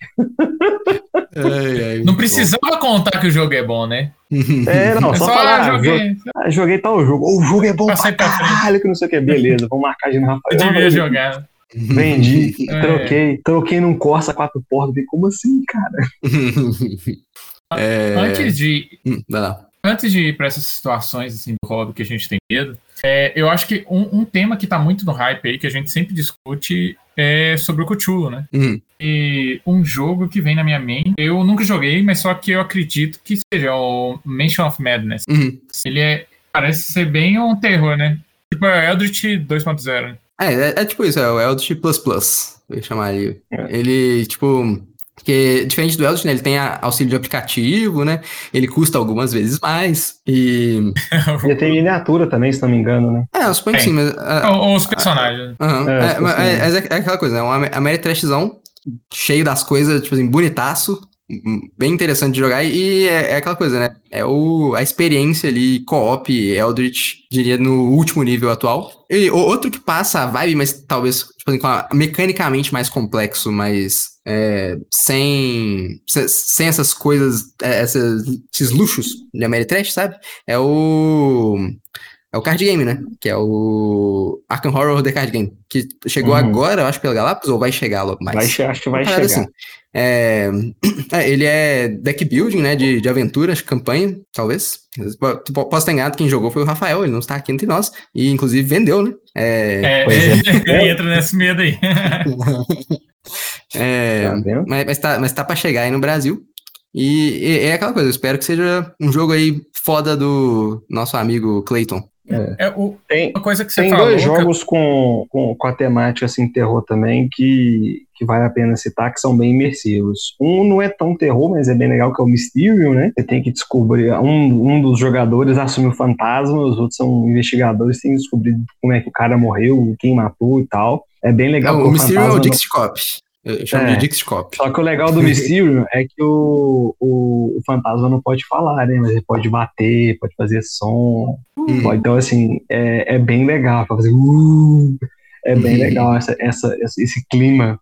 Ai, ai, Não precisava contar que o jogo é bom, né? É, não, É só, só, falar, ah, joguei. joguei, ah, joguei tal jogo. Ou o jogo é bom Passei pra caralho, que não sei o que. Beleza, vamos marcar de no Rafael. Eu devia jogar. Vendi, É. troquei, troquei num Corsa quatro portas. Como assim, cara? É, Antes de, hum, vai lá. Antes de ir para essas situações assim, do hobby que a gente tem medo, é, eu acho que um, um tema que tá muito no hype aí, que a gente sempre discute, é sobre o Cthulhu, né? Hum, E um jogo que vem na minha mente, eu nunca joguei, mas só que eu acredito que seja o Mansion of Madness. hum. Ele é, parece ser bem um terror, né? Tipo é Eldritch 2.0. né? É, é, é tipo isso, é o Eldritch Plus Plus, eu ia chamar ele. É. Ele, tipo, porque diferente do Eldritch, né, ele tem a- auxílio de aplicativo, né, ele custa algumas vezes mais, e... Ele tem miniatura também, se não me engano, né? É, eu suponho que sim, mas... ah, Ou os personagens. aham, É, é, mas é, é- é aquela coisa, né, um Ameritrashzão cheio das coisas, tipo assim, bonitaço, bem interessante de jogar e é, é, aquela coisa, né? É o, a experiência ali, co-op, Eldritch, diria, no último nível atual. E outro que passa a vibe, mas talvez, tipo assim, mecanicamente mais complexo, mas é, sem, sem essas coisas, é, essas, esses luxos de Ameritrash, sabe? É o é o card game, né? Que é o Arkham Horror The Card Game. Que chegou uhum. agora, eu acho, pela Galápagos, ou vai chegar logo mais? Vai, acho que vai chegar. Assim. É, é, ele é deck building, né? De, de aventuras, campanha, talvez. Posso estar enganado, quem jogou foi o Rafael, ele não está aqui entre nós. E, inclusive, vendeu, né? É, é, é. entra nesse medo aí. é, tá mas, mas, tá, mas tá pra chegar aí no Brasil. E, e é aquela coisa, eu espero que seja um jogo aí foda do nosso amigo Clayton. É. é o, tem, uma coisa que você tem falou, dois jogos que... com, com, com a temática assim, terror também que, que vale a pena citar, que são bem imersivos. Um não é tão terror, mas é bem legal, que é o Mysterium, né? Você tem que descobrir. Um, um dos jogadores assume o fantasma, os outros são investigadores, tem que descobrir como é que o cara morreu, quem matou e tal. É bem legal. Não, o Mysterium é o Dixie Cop. Eu chamo é, de Dixie Cop. Só que o legal do Mysterium é que o, o, o, fantasma não pode falar, né? Mas ele pode bater, pode fazer som. Hum. Pode, então, assim, é, é bem legal. Fazer. Uh, é bem hum. legal essa, essa, esse clima.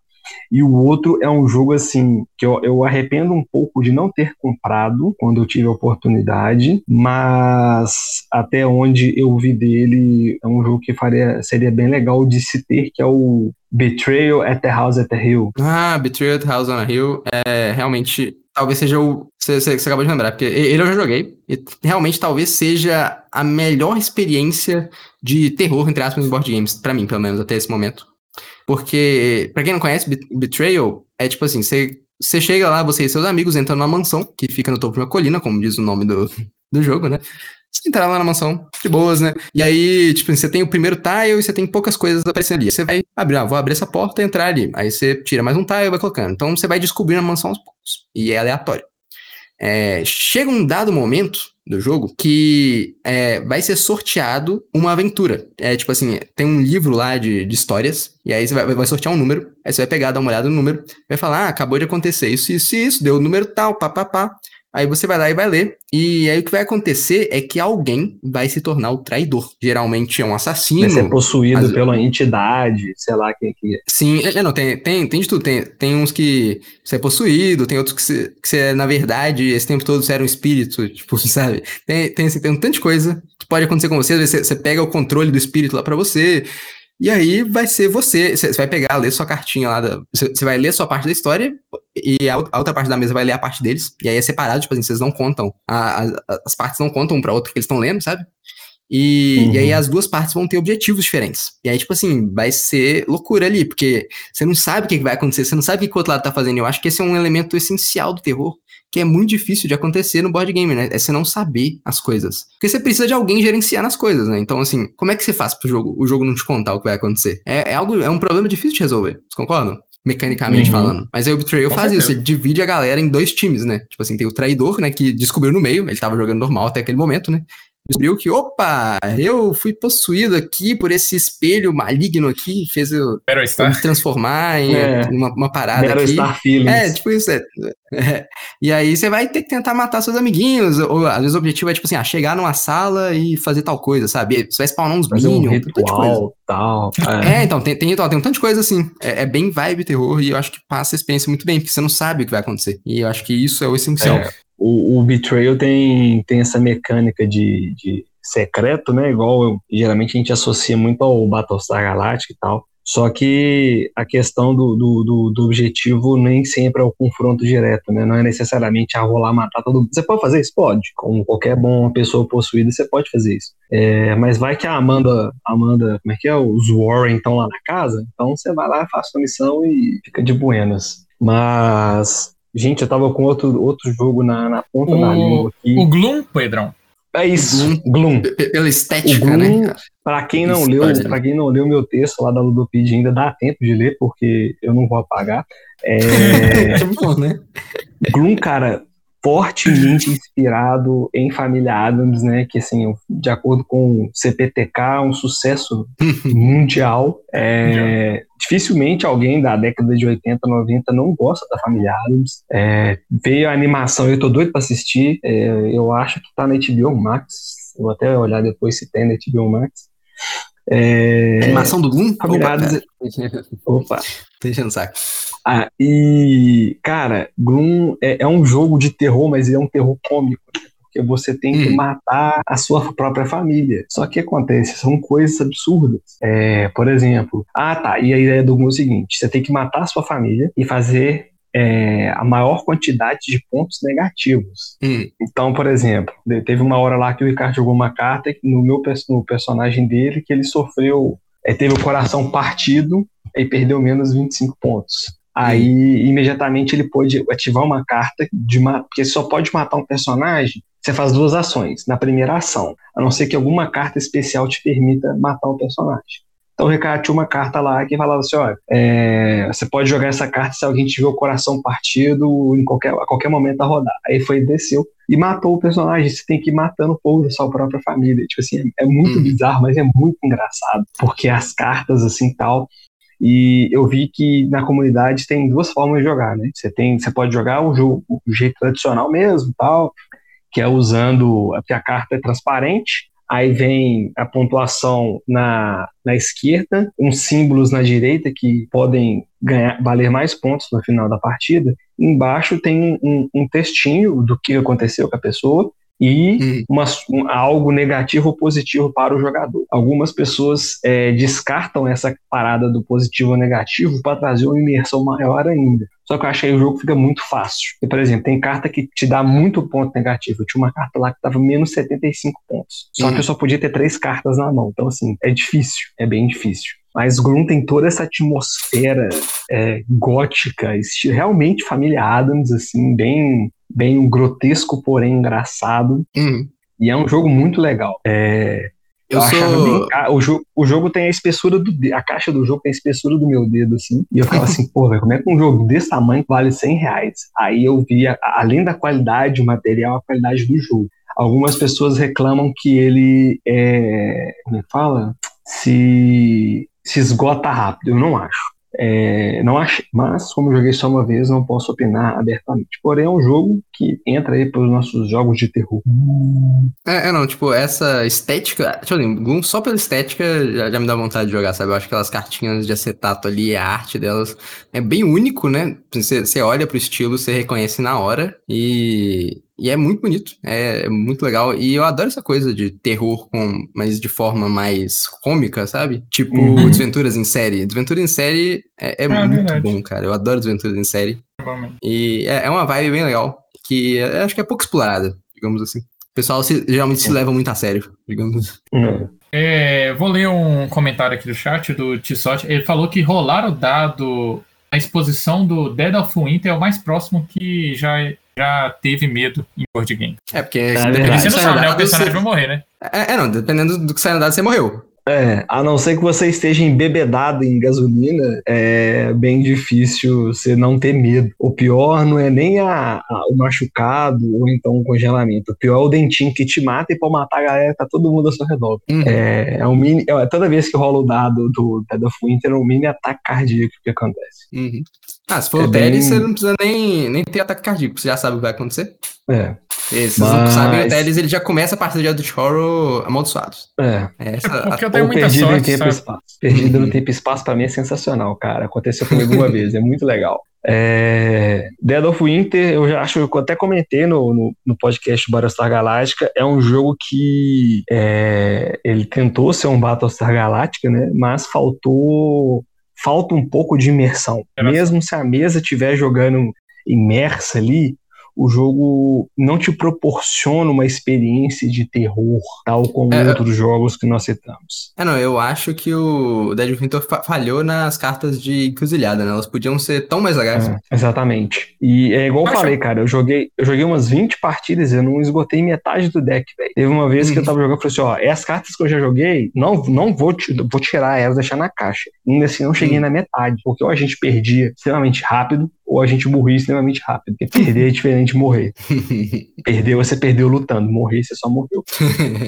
E o outro é um jogo assim que eu, eu arrependo um pouco de não ter comprado quando eu tive a oportunidade, mas até onde eu vi dele é um jogo que faria, seria bem legal de se ter, que é o Betrayal at the House at the Hill. Ah, Betrayal at the House on the Hill é realmente talvez seja o. Você, você, acabou de lembrar, porque ele eu já joguei. E realmente talvez seja a melhor experiência de terror, entre aspas, em board games, para mim, pelo menos, até esse momento. Porque, para quem não conhece, Betrayal é tipo assim: você, chega lá, você e seus amigos entram numa mansão que fica no topo de uma colina, como diz o nome do, do jogo, né? Você entrar lá na mansão, de boas, né? E aí, tipo, você tem o primeiro tile e você tem poucas coisas aparecendo ali. Você vai abrir, ah, vou abrir essa porta e entrar ali. Aí você tira mais um tile e vai colocando. Então você vai descobrindo a mansão aos poucos. E é aleatório. É, chega um dado momento do jogo que é, vai ser sorteado uma aventura. É tipo assim, tem um livro lá de, de histórias, e aí você vai, vai, sortear um número, aí você vai pegar, dar uma olhada no número, vai falar, ah, acabou de acontecer isso, isso isso, deu o número tal, pá, pá, pá. Aí você vai lá e vai ler. E aí o que vai acontecer é que alguém vai se tornar o traidor. Geralmente é um assassino. Vai ser possuído mas... pela entidade, sei lá quem que é. Sim, é, não, tem, tem, tem de tudo. Tem, tem uns que você é possuído, tem outros que você, que você, na verdade, esse tempo todo você era um espírito, tipo, sabe? Tem, tem, assim, tem um tanto de coisa que pode acontecer com você. Às vezes você, você pega o controle do espírito lá para você. E aí vai ser você, você vai pegar, ler sua cartinha lá, da, você vai ler sua parte da história e a outra parte da mesa vai ler a parte deles. E aí é separado, tipo assim, vocês não contam, a, a, as partes não contam um pra outro que eles estão lendo, sabe? E, uhum. e, aí uhum. as duas partes vão ter objetivos diferentes. E aí, tipo assim, vai ser loucura ali, porque você não sabe o que vai acontecer, você não sabe o que o outro lado tá fazendo. Eu acho que esse é um elemento essencial do terror que é muito difícil de acontecer no board game, né? É você não saber as coisas. Porque você precisa de alguém gerenciar as coisas, né? Então, assim, como é que você faz pro jogo, o jogo não te contar o que vai acontecer? É, é algo, é um problema difícil de resolver. Vocês concordam? Mecanicamente uhum. falando. Mas aí o Betrayal faz certeza. isso, ele divide a galera em dois times, né? Tipo assim, tem o traidor, né? Que descobriu no meio, ele tava jogando normal até aquele momento, né? Descobriu que, opa, eu fui possuído aqui por esse espelho maligno aqui, fez eu, eu me transformar em é. uma, uma, parada Battle aqui. Star É, tipo isso. É, é. E aí você vai ter que tentar matar seus amiguinhos, ou às vezes o objetivo é, tipo assim, ah, chegar numa sala e fazer tal coisa, sabe? Você vai spawnar uns minions, um ritual, tal. É. é, então, tem, tem, tem um tanto de coisa assim. É, é, bem vibe terror e eu acho que passa a experiência muito bem, porque você não sabe o que vai acontecer. E eu acho que isso é o essencial. O, o Betrayal tem, tem essa mecânica de, de secreto, né? Igual eu, geralmente a gente associa muito ao Battlestar Galactica e tal. Só que a questão do, do, do, do, objetivo nem sempre é o confronto direto, né? Não é necessariamente a rolar, matar todo mundo. Você pode fazer isso? Pode. Como qualquer bom pessoa possuída, você pode fazer isso. É, mas vai que a Amanda, Amanda, como é que é? Os Warren estão lá na casa, então você vai lá, faz sua missão e fica de buenas. Mas Gente, eu tava com outro, outro jogo na, na ponta o, da língua aqui. O Gloom, Pedrão? É isso, Gloom. Pela estética, Gloom, né? Para quem não leu, para quem não leu meu texto lá da Ludopedia, ainda dá tempo de ler, porque eu não vou apagar. É... é bom, né? Gloom, cara, fortemente inspirado em Família Adams, né? Que assim, de acordo com o CPTK, é um sucesso mundial. É, dificilmente alguém da década de 80, 90 não gosta da Família Adams. É, veio a animação, eu tô doido para assistir. É, eu acho que tá na HBO Max. Vou até olhar depois se tem na HBO Max. É... Animação do Gloom? Familiares... Opa. Opa. Deixa no saco. Ah, e, cara, Gloom é, é, um jogo de terror, mas ele é um terror cômico, né? porque você tem que hum. matar a sua própria família. Só que acontece, são coisas absurdas. É, por exemplo, ah tá, e a ideia do Gloom é o seguinte: você tem que matar a sua família e fazer é, a maior quantidade de pontos negativos. Hum. Então, por exemplo, teve uma hora lá que o Ricardo jogou uma carta no meu no personagem dele que ele sofreu, é, teve o coração partido e perdeu menos 25 pontos. Aí, hum. imediatamente, ele pôde ativar uma carta de porque só pode matar um personagem. Você faz duas ações. Na primeira ação, a não ser que alguma carta especial te permita matar o personagem. Então o Ricardo tinha uma carta lá que falava assim: olha, é, você pode jogar essa carta se alguém tiver o coração partido em qualquer, a qualquer momento da rodada. Aí foi desceu e matou o personagem. Você tem que ir matando o povo da sua própria família. Tipo assim, é, é muito hum. bizarro, mas é muito engraçado. Porque as cartas, assim, tal. E eu vi que na comunidade tem duas formas de jogar, né? Você tem, você pode jogar o jogo o jeito tradicional mesmo, tal, que é usando porque a carta é transparente aí vem a pontuação na, na esquerda, uns símbolos na direita que podem ganhar, valer mais pontos no final da partida. Embaixo tem um, um textinho do que aconteceu com a pessoa e hum. uma, um, algo negativo ou positivo para o jogador. Algumas pessoas é, descartam essa parada do positivo ou negativo para trazer uma imersão maior ainda. Só que eu achei que o jogo fica muito fácil. E, por exemplo, tem carta que te dá muito ponto negativo. Eu tinha uma carta lá que tava menos 75 pontos. Só que eu só podia ter três cartas na mão. Então, assim, é difícil. É bem difícil. Mas Gloom tem toda essa atmosfera é, gótica, realmente família Adams, assim, bem bem grotesco, porém engraçado. Uhum. E é um jogo muito legal. É, eu, eu sou... bem, o, jogo, o jogo tem a espessura do a caixa do jogo tem a espessura do meu dedo assim e eu ficava assim pô velho, como é que um jogo desse tamanho vale 100 reais aí eu via além da qualidade material a qualidade do jogo algumas pessoas reclamam que ele é como é que fala se se esgota rápido eu não acho é, não achei, mas como joguei só uma vez, não posso opinar abertamente. Porém, é um jogo que entra aí pelos nossos jogos de terror. É, é não, tipo, essa estética, deixa eu lembrar, só pela estética já, já, me dá vontade de jogar, sabe? Eu acho que aquelas cartinhas de acetato ali, a arte delas é bem único, né? Você olha pro estilo, você reconhece na hora e e é muito bonito, é, é, muito legal. E eu adoro essa coisa de terror, com, mas de forma mais cômica, sabe? Tipo, uhum. Desventuras em série. Desventuras em série é, é, é muito verdade. bom, cara. Eu adoro Desventuras em série. E é, é, uma vibe bem legal, que eu acho que é pouco explorada, digamos assim. O pessoal se, geralmente se leva muito a sério, digamos. É, vou ler um comentário aqui do chat do Tissotti. Ele falou que rolar o dado a exposição do Dead of Winter é o mais próximo que já já teve medo em board game. É, porque é, você não sabe, né? O personagem você... vai morrer, né? É, é, não, dependendo do que sai na dado, você morreu. É, a não ser que você esteja embebedado em gasolina, é bem difícil você não ter medo. O pior não é nem a, a, o machucado ou então o congelamento. O pior é o dentinho que te mata e pra matar a galera tá todo mundo ao seu redor. Uhum. É, é um mini. É, toda vez que rola o dado do Dead of Winter, é um mini ataque cardíaco que acontece. Uhum. Ah, se for é o bem... você não precisa nem, nem ter ataque cardíaco, você já sabe o que vai acontecer. É. Esses Mas... não sabem, o Teles ele já começa a partir de Eldritch Horror amaldiçoados. É. Essa, é porque eu tenho muita perdido sorte, em tempo espaço. Perdido uhum. no tempo e espaço pra mim é sensacional, cara. Aconteceu comigo uma vez, é muito legal. É... Dead of Winter, eu já acho, eu até comentei no, no, no podcast Battlestar Galáctica, é um jogo que é, ele tentou ser um Battlestar Galáctica, né? Mas faltou falta um pouco de imersão. Mesmo se a mesa estiver jogando imersa ali, o jogo não te proporciona uma experiência de terror, tal como é, outros jogos que nós citamos. É, não, eu acho que o Dead Winter falhou nas cartas de encruzilhada, né? Elas podiam ser tão mais legais. É, exatamente. E é igual eu falei, cara, eu joguei, eu joguei umas 20 partidas, eu não esgotei metade do deck, velho. Teve uma vez que eu uhum. tava jogando, eu falei assim, ó, as cartas que eu já joguei, não, não vou, vou tirar elas, deixar na caixa. Ainda assim, não cheguei hum. na metade, porque ou a gente perdia extremamente rápido, ou a gente morria extremamente rápido. Porque perder é diferente de morrer. perder, você perdeu lutando. Morrer, você só morreu.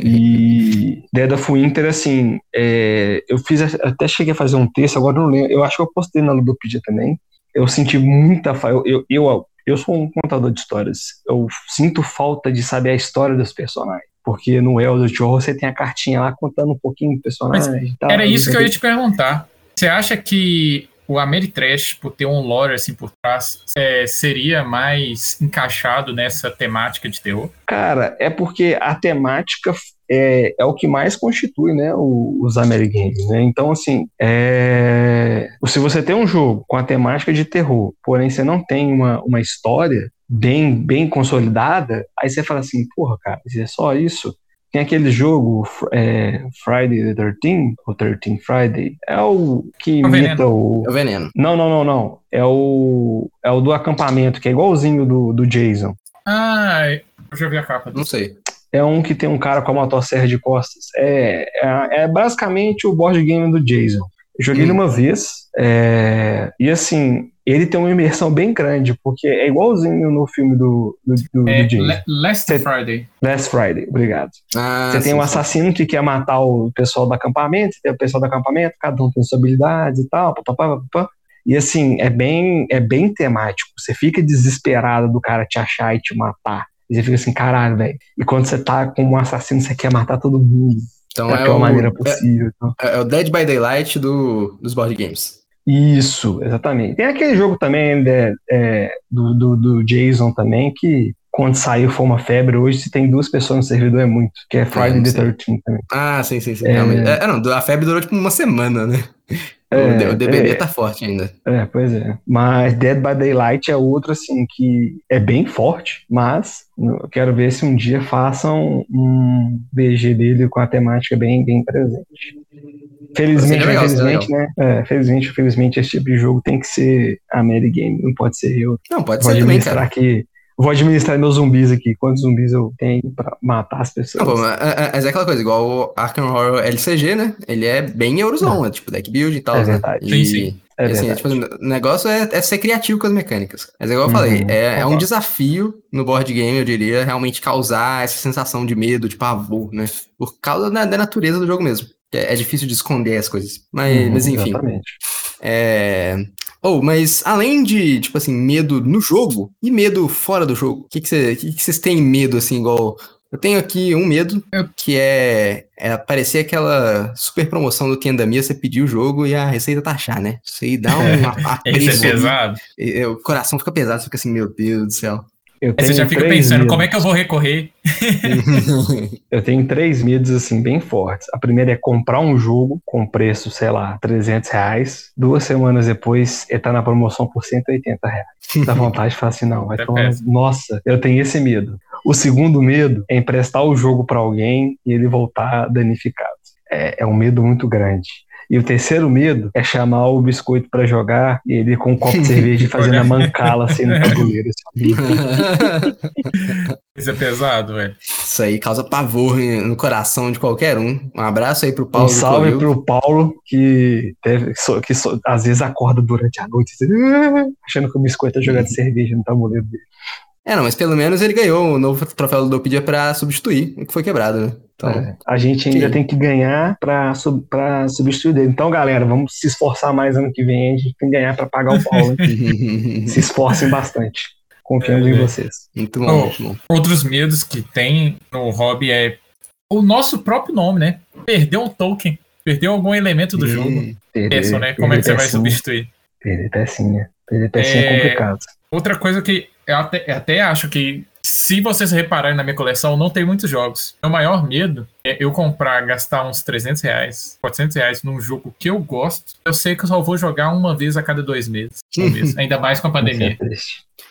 e Dead of Winter, assim, é, eu fiz, até cheguei a fazer um texto, agora não lembro, eu acho que eu postei na Ludopedia também. Eu senti muita falta. Eu, eu, eu sou um contador de histórias. Eu sinto falta de saber a história dos personagens. Porque no Elder Horror você tem a cartinha lá contando um pouquinho do personagem. Tal, era isso que eu ia te perguntar. Você acha que o Ameritrash, por ter um lore assim por trás, é, seria mais encaixado nessa temática de terror? Cara, é porque a temática é, é o que mais constitui né, os Amerigames. Né? Então, assim, é... se você tem um jogo com a temática de terror, porém você não tem uma, uma história bem, bem consolidada, aí você fala assim, porra, cara, é só isso, tem aquele jogo é, Friday the 13 ou 13 Friday. É o que é o imita o. É o veneno. Não, não, não, não. É o. É o do acampamento, que é igualzinho do, do Jason. Ah, eu já vi a capa. Não sei. É um que tem um cara com a motosserra de costas. É, é, é basicamente o board game do Jason. Eu joguei hum. ele uma vez. É, e assim, ele tem uma imersão bem grande, porque é igualzinho no filme do, do, do, é, do James. Last Cê, Friday. Last Friday, obrigado. Ah, você tem um assassino que quer matar o pessoal do acampamento, tem o pessoal do acampamento, cada um tem suas habilidades e tal, papapá, papapá. E assim, é bem, é bem temático. Você fica desesperado do cara te achar e te matar. E você fica assim, caralho, velho. E quando você tá com um assassino, você quer matar todo mundo. Então da é pior o, maneira possível. É, então. é, o Dead by Daylight do, dos board games. Isso, exatamente. Tem aquele jogo também né, é, do, do, do, Jason também, que quando saiu foi uma febre. Hoje, se tem duas pessoas no servidor, é muito. Que é Friday é, the 13 também. Ah, sim, sim, sim. É... É, não, a febre durou tipo uma semana, né? É, o DBD é, tá forte ainda. É, pois é. Mas Dead by Daylight é outro, assim, que é bem forte, mas eu quero ver se um dia façam um BG dele com a temática bem, bem presente. Felizmente, legal, felizmente, né? É, felizmente, felizmente, esse tipo de jogo tem que ser a Mary Game, não pode ser eu. Não, pode ser também, cara. que vou administrar meus zumbis aqui. Quantos zumbis eu tenho pra matar as pessoas? Não, é, é, mas é aquela coisa, igual o Arkham Horror LCG, né? Ele é bem Eurozone, é. tipo deck build e tal. É verdade. Né? E, sim, sim. É assim, é, tipo, o negócio é, é, ser criativo com as mecânicas. Mas igual eu uhum, falei, é, é, um desafio no board game, eu diria, realmente causar essa sensação de medo, de pavor, né? Por causa da, da natureza do jogo mesmo. É, é, difícil de esconder as coisas. Mas, uhum, mas enfim. Exatamente. É. Ou, oh, mas além de, tipo assim, medo no jogo e medo fora do jogo, o que, que, cê, que, que vocês têm medo, assim, igual. Eu tenho aqui um medo, que é, é aparecer aquela super promoção do Tiendamia, você pedir o jogo e a receita taxar, né? Isso aí dá um apreço. Isso é pesado. E, o coração fica pesado, você fica assim, meu Deus do céu. Eu Aí você já fica pensando, medos. como é que eu vou recorrer? eu tenho três medos, assim, bem fortes. A primeira é comprar um jogo com preço, sei lá, 300 reais. Duas semanas depois, ele tá na promoção por 180 reais. Dá vontade de falar assim, não, vai é tomar... Nossa, eu tenho esse medo. O segundo medo é emprestar o jogo para alguém e ele voltar danificado. É, é um medo muito grande. E o terceiro medo é chamar o biscoito para jogar e ele com um copo de cerveja fazendo a mancala assim no tabuleiro. Isso é pesado, velho. Isso aí causa pavor no coração de qualquer um. Um abraço aí pro Paulo. Um salve pro Paulo, que, deve, que, que às vezes acorda durante a noite achando que o biscoito tá jogando cerveja no tabuleiro dele. É, não, mas pelo menos ele ganhou o novo troféu do Dopedia pra substituir o que foi quebrado, né? Então, é, a gente ainda sim. tem que ganhar pra, sub, substituir dele. Então, galera, vamos se esforçar mais ano que vem. A gente tem que ganhar pra pagar o Paulo. se esforcem bastante. Confiando é, em vocês. Muito bom, oh, muito bom. Outros medos que tem no hobby é o nosso próprio nome, né? Perder um token. Perdeu algum elemento do hum, jogo. Perder, Pensam, né? Como é que você vai substituir? Perder pecinha. Perder pecinha é, é complicado. Outra coisa que eu até, eu até acho que se vocês repararem na minha coleção, não tem muitos jogos. Meu maior medo é eu comprar, gastar uns 300 reais, 400 reais num jogo que eu gosto. Eu sei que eu só vou jogar uma vez a cada dois meses. Um mês, ainda mais com a pandemia. É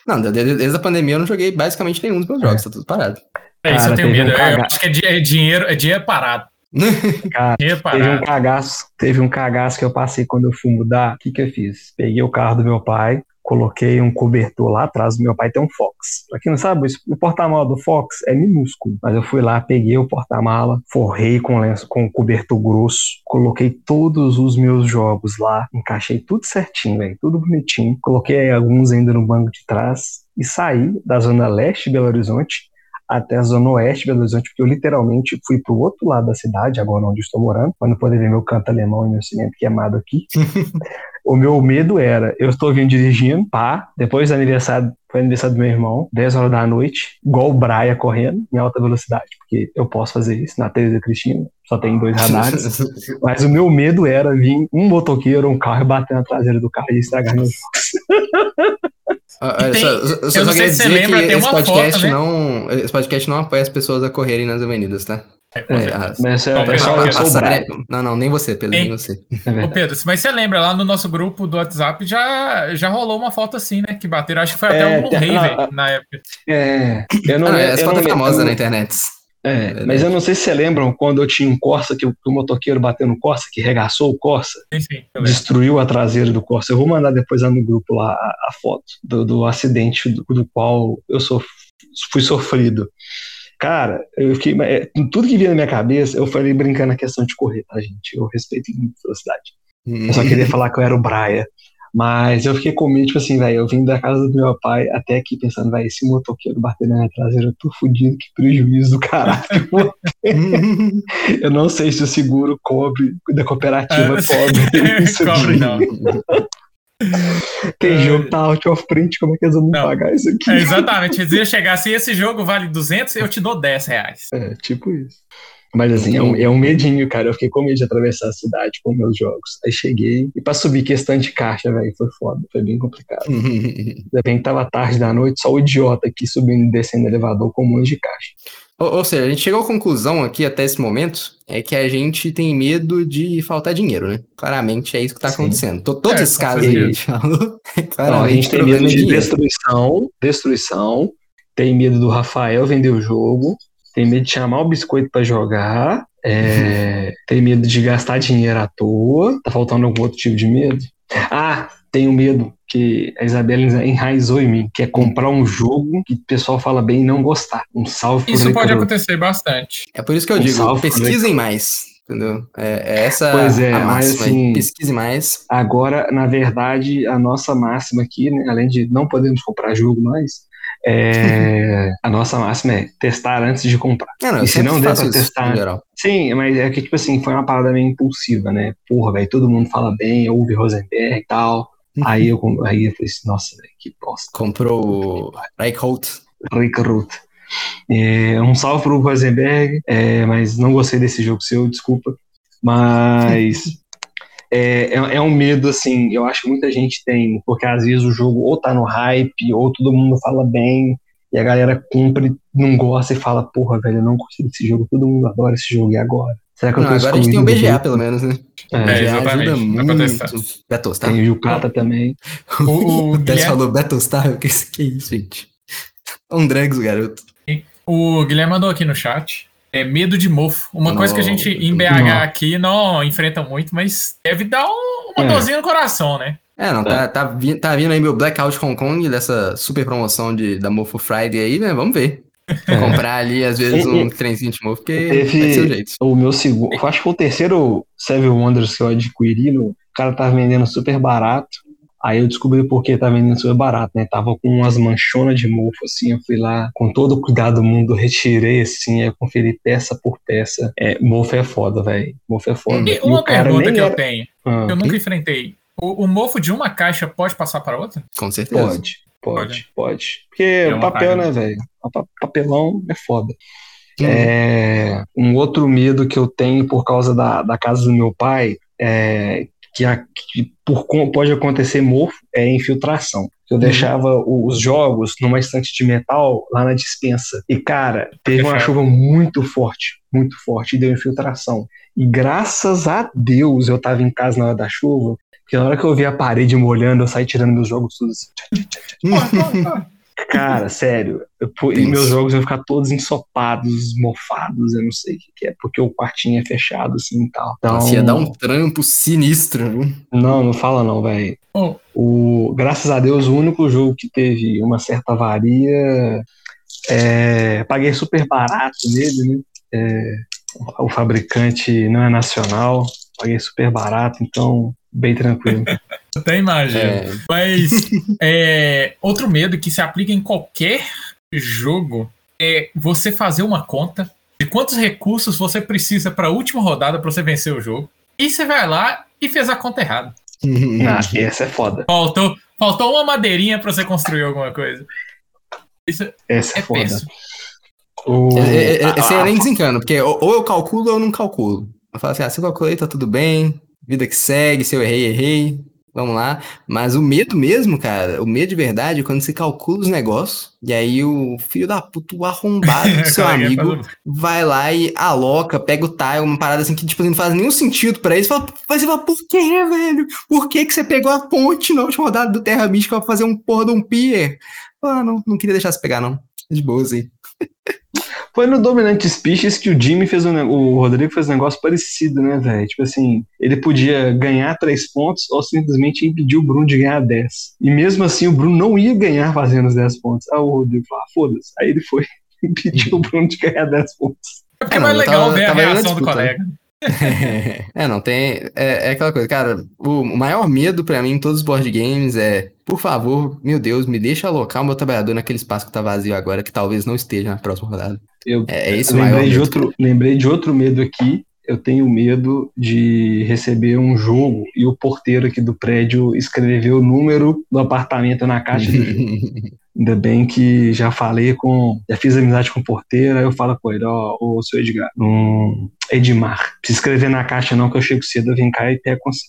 não, desde, desde, a pandemia eu não joguei basicamente nenhum dos meus jogos, é. tá tudo parado. É isso, Cara, eu tenho medo. Um eu acho que é, é, dinheiro, é dinheiro parado. Cara, teve um cagaço, teve um cagaço que eu passei quando eu fui mudar. O que que eu fiz? Peguei o carro do meu pai, coloquei um cobertor lá atrás. Meu pai tem um Fox. Pra quem não sabe, o porta-mala do Fox é minúsculo. Mas eu fui lá, peguei o porta-mala, forrei com lenço, com cobertor grosso, coloquei todos os meus jogos lá, encaixei tudo certinho, velho, tudo bonitinho. Coloquei alguns ainda no banco de trás e saí da zona leste de Belo Horizonte até a zona oeste de Belo Horizonte, porque eu literalmente fui para o outro lado da cidade, agora onde estou morando, para não poder ver meu canto alemão e meu cimento queimado aqui. o meu medo era, eu estou vindo dirigindo, pá, depois do aniversário, foi aniversário do meu irmão, 10 horas da noite, igual o Braia correndo, em alta velocidade, porque eu posso fazer isso na Teresa Cristina, só tem dois radares, mas o meu medo era vir um motoqueiro, um carro, bater na traseira do carro e estragar meus jogos. tem, só, só eu não sei se você lembra, tem esse uma podcast foto, né? não, Esse podcast não apoia as pessoas a correrem nas avenidas, tá? É, é, mas é, sou Não, não, nem você, Pedro, nem você. É Ô Pedro, mas você lembra, lá no nosso grupo do WhatsApp já, já rolou uma foto assim, né? Que bateram, acho que foi até é, um Blu-ray, na época. É, eu não, ah, é, essa foto é famosa na internet. É, mas eu não sei se você lembram quando eu tinha um Corsa, que o, o motoqueiro bateu no Corsa, que regaçou o Corsa, sim, sim, destruiu a traseira do Corsa. Eu vou mandar depois lá no grupo lá a, a foto do, do acidente do, do, qual eu sof, fui sofrido. Cara, eu fiquei. É, tudo que vinha na minha cabeça, eu falei brincando na questão de correr, tá, gente? Eu respeito muito a velocidade. Eu só queria falar que eu era o Braia. Mas eu fiquei comigo, tipo assim, velho, eu vim da casa do meu pai até aqui pensando, velho, esse motoqueiro batendo na minha traseira, eu tô fudido, que prejuízo do caralho. eu não sei se o seguro cobre, da cooperativa ah, cobre isso cobre, não. Tem é... jogo tá out of print, como é que eles vão me pagar isso aqui? É, exatamente, eles iam chegar, se esse jogo vale 200, eu te dou 10 reais. É, tipo isso. Mas assim, é um, é um medinho, cara. Eu fiquei com medo de atravessar a cidade com meus jogos. Aí cheguei e pra subir questão de caixa, velho, foi foda. Foi bem complicado. de repente tava tarde da noite, só o idiota aqui subindo e descendo o elevador com um monte de caixa. Ou, ou, seja, a gente chegou à conclusão aqui até esse momento é que a gente tem medo de faltar dinheiro, né? Claramente é isso que tá Sim. acontecendo. Todos é, esses casos aí a gente falou. Não, a gente tem medo de destruição, destruição, tem medo do Rafael vender o jogo, tem medo de chamar o biscoito para jogar, é, tem medo de gastar dinheiro à toa. Tá faltando algum outro tipo de medo? Ah, tenho medo que a Isabela enraizou em mim, que é comprar um jogo que o pessoal fala bem e não gostar. Um salve Isso pode acontecer bastante. É por isso que eu um digo, pesquisem mais. Entendeu? É, é essa pois é, a máxima. Mas, assim, pesquise mais. Agora, na verdade, a nossa máxima aqui, né, além de não podemos comprar jogo mais, é, a nossa máxima é testar antes de comprar. É, não, e se não der pra testar. Sim, mas é que, tipo assim, foi uma parada meio impulsiva, né? Porra, velho, todo mundo fala bem, ouve Rosenberg e tal. Uhum. aí, eu, aí eu falei assim, nossa, velho, que bosta. Comprou o Reichholt. Reichholt. É, um salve pro Rosenberg, é, mas não gostei desse jogo seu, desculpa. Mas é, é, é, um medo, assim, eu acho que muita gente tem, porque às vezes o jogo ou tá no hype, ou todo mundo fala bem, e a galera cumpre, não gosta e fala, porra, velho, eu não consigo esse jogo, todo mundo adora esse jogo, e agora? Será que eu não, agora a gente tem o BGA, pelo menos, né? É, é exatamente. ajuda muito. Betostar. Tem o Yucata também. O, o Guilherme... falou o que, que é isso, gente? Um drags, garoto. O Guilherme mandou aqui no chat é medo de mofo. Uma coisa que a gente em BH não. aqui não enfrenta muito, mas deve dar um, uma é. dorzinha no coração, né? É, não, tá, tá, tá vindo aí meu Blackout Hong Kong dessa super promoção de, da Mofo Friday aí, né? Vamos ver. É. Comprar ali, às vezes, um trenzinho de mofo, porque Teve o jeito. O meu segundo, acho que foi o terceiro Seven Wonders que eu adquiri, no, o cara tava vendendo super barato. Aí eu descobri por que tá vendendo super barato, né? Tava com umas manchonas de mofo, assim. Eu fui lá com todo o cuidado do mundo, retirei, assim. Aí conferi peça por peça. É, mofo é foda, velho. Mofo é foda. E, e uma pergunta que era... eu tenho, ah, que eu nunca enfrentei. O, o, mofo de uma caixa pode passar para outra? Com certeza. Pode, pode, pode. Porque é o papel, né, velho? Papelão é foda. Hum. É, um outro medo que eu tenho por causa da, da casa do meu pai é que, a, que por, pode acontecer mofo é infiltração. Eu uhum. deixava os jogos numa estante de metal lá na dispensa. E, cara, teve uma chuva muito forte, muito forte, e deu infiltração. E graças a Deus eu tava em casa na hora da chuva, porque na hora que eu vi a parede molhando, eu saí tirando meus jogos tudo assim. Cara, sério, eu, e meus jogos vão ficar todos ensopados, mofados, eu não sei o que, é, porque o quartinho é fechado assim e tal. Então, Nossa, ia dar um trampo sinistro, viu? Não, não fala não, velho. Oh. O, graças a Deus, o único jogo que teve uma certa avaria, é, paguei super barato nele, né? É, o fabricante não é nacional, paguei super barato, então bem tranquilo. Até imagino. É. Mas é, outro medo que se aplica em qualquer jogo é você fazer uma conta de quantos recursos você precisa para a última rodada para você vencer o jogo. E você vai lá e fez a conta errada. ah, essa é foda. Faltou, faltou uma madeirinha para você construir alguma coisa. Isso essa é, é foda. O... Esse aí nem desencana, porque ou eu calculo ou eu não calculo. Eu falo assim, ah, se eu calculei, tá tudo bem, vida que segue, se eu errei, errei, vamos lá. Mas o medo mesmo, cara, o medo de verdade é quando você calcula os negócios, e aí o filho da puta, o arrombado do seu amigo, vai lá e aloca, pega o tile, uma parada assim que, tipo, não faz nenhum sentido pra eles. Fala, você fala, por que, velho? Por que, que você pegou a ponte na última rodada do Terra Mística pra fazer um porra de um pier? Ah, não, não queria deixar você pegar, não. De boas aí. Foi no Dominante Species que o Jimmy fez um, o Rodrigo fez um negócio parecido, né, velho? Tipo assim, ele podia ganhar três pontos ou simplesmente impedir o Bruno de ganhar 10. E mesmo assim, o Bruno não ia ganhar fazendo os 10 pontos. Aí o Rodrigo falou, ah, foda-se. Aí ele foi impediu o Bruno de ganhar 10 pontos. É porque é mais legal tava, ver a reação do colega. é, não, tem. É, é, aquela coisa, cara. O maior medo para mim em todos os board games é, por favor, meu Deus, me deixa alocar o meu trabalhador naquele espaço que tá vazio agora, que talvez não esteja na próxima rodada. Eu, é, é esse lembrei, de outro, lembrei de outro medo aqui. Eu tenho medo de receber um jogo e o porteiro aqui do prédio escrever o número do apartamento na caixa do jogo. Ainda bem que já falei com. Já fiz amizade com o porteiro, aí eu falo com ele, ó, oh, ô seu Edgar, um Edmar, precisa escrever na caixa não, que eu chego cedo, eu venho cá e pego você.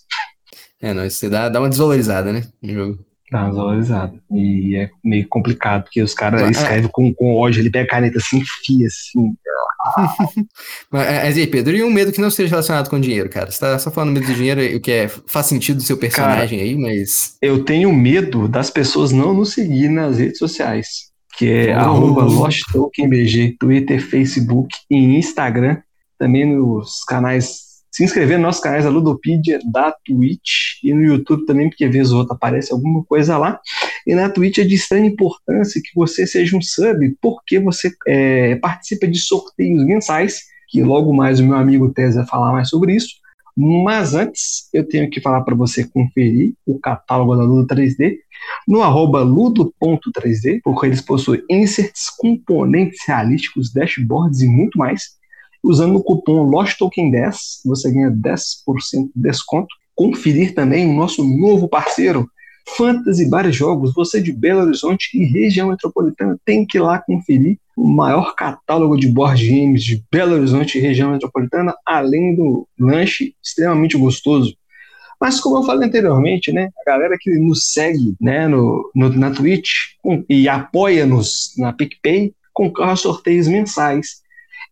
É, não, isso dá, dá uma desvalorizada, né? No jogo. Dá uma desvalorizada. E é meio complicado, porque os caras escrevem com, com ódio, ele pega a caneta assim, enfia assim. Mas aí, Pedro, e um medo que não seja relacionado com dinheiro, cara? Você tá só falando medo de dinheiro, o que é, faz sentido do seu personagem cara, aí, mas. Eu tenho medo das pessoas não nos seguir nas redes sociais. Que é oh. arroba LostTokenBG, Twitter, Facebook e Instagram. Também nos canais se inscrever nos nossos canais da Ludopedia, da Twitch e no YouTube também, porque vez ou outra aparece alguma coisa lá. E na Twitch é de extrema importância que você seja um sub, porque você é, participa de sorteios mensais, que logo mais o meu amigo Tese vai falar mais sobre isso. Mas antes, eu tenho que falar para você conferir o catálogo da Ludo 3D no arroba ludo.3D, porque eles possuem inserts, componentes realísticos, dashboards e muito mais. Usando o cupom LOSTTOKEN10, você ganha 10% de desconto. Conferir também o nosso novo parceiro, Fantasy Bar Jogos. Você de Belo Horizonte e região metropolitana tem que ir lá conferir o maior catálogo de board games de Belo Horizonte e região metropolitana, além do lanche extremamente gostoso. Mas como eu falei anteriormente, né, a galera que nos segue né, no, no na Twitch e apoia-nos na PicPay concorre a sorteios mensais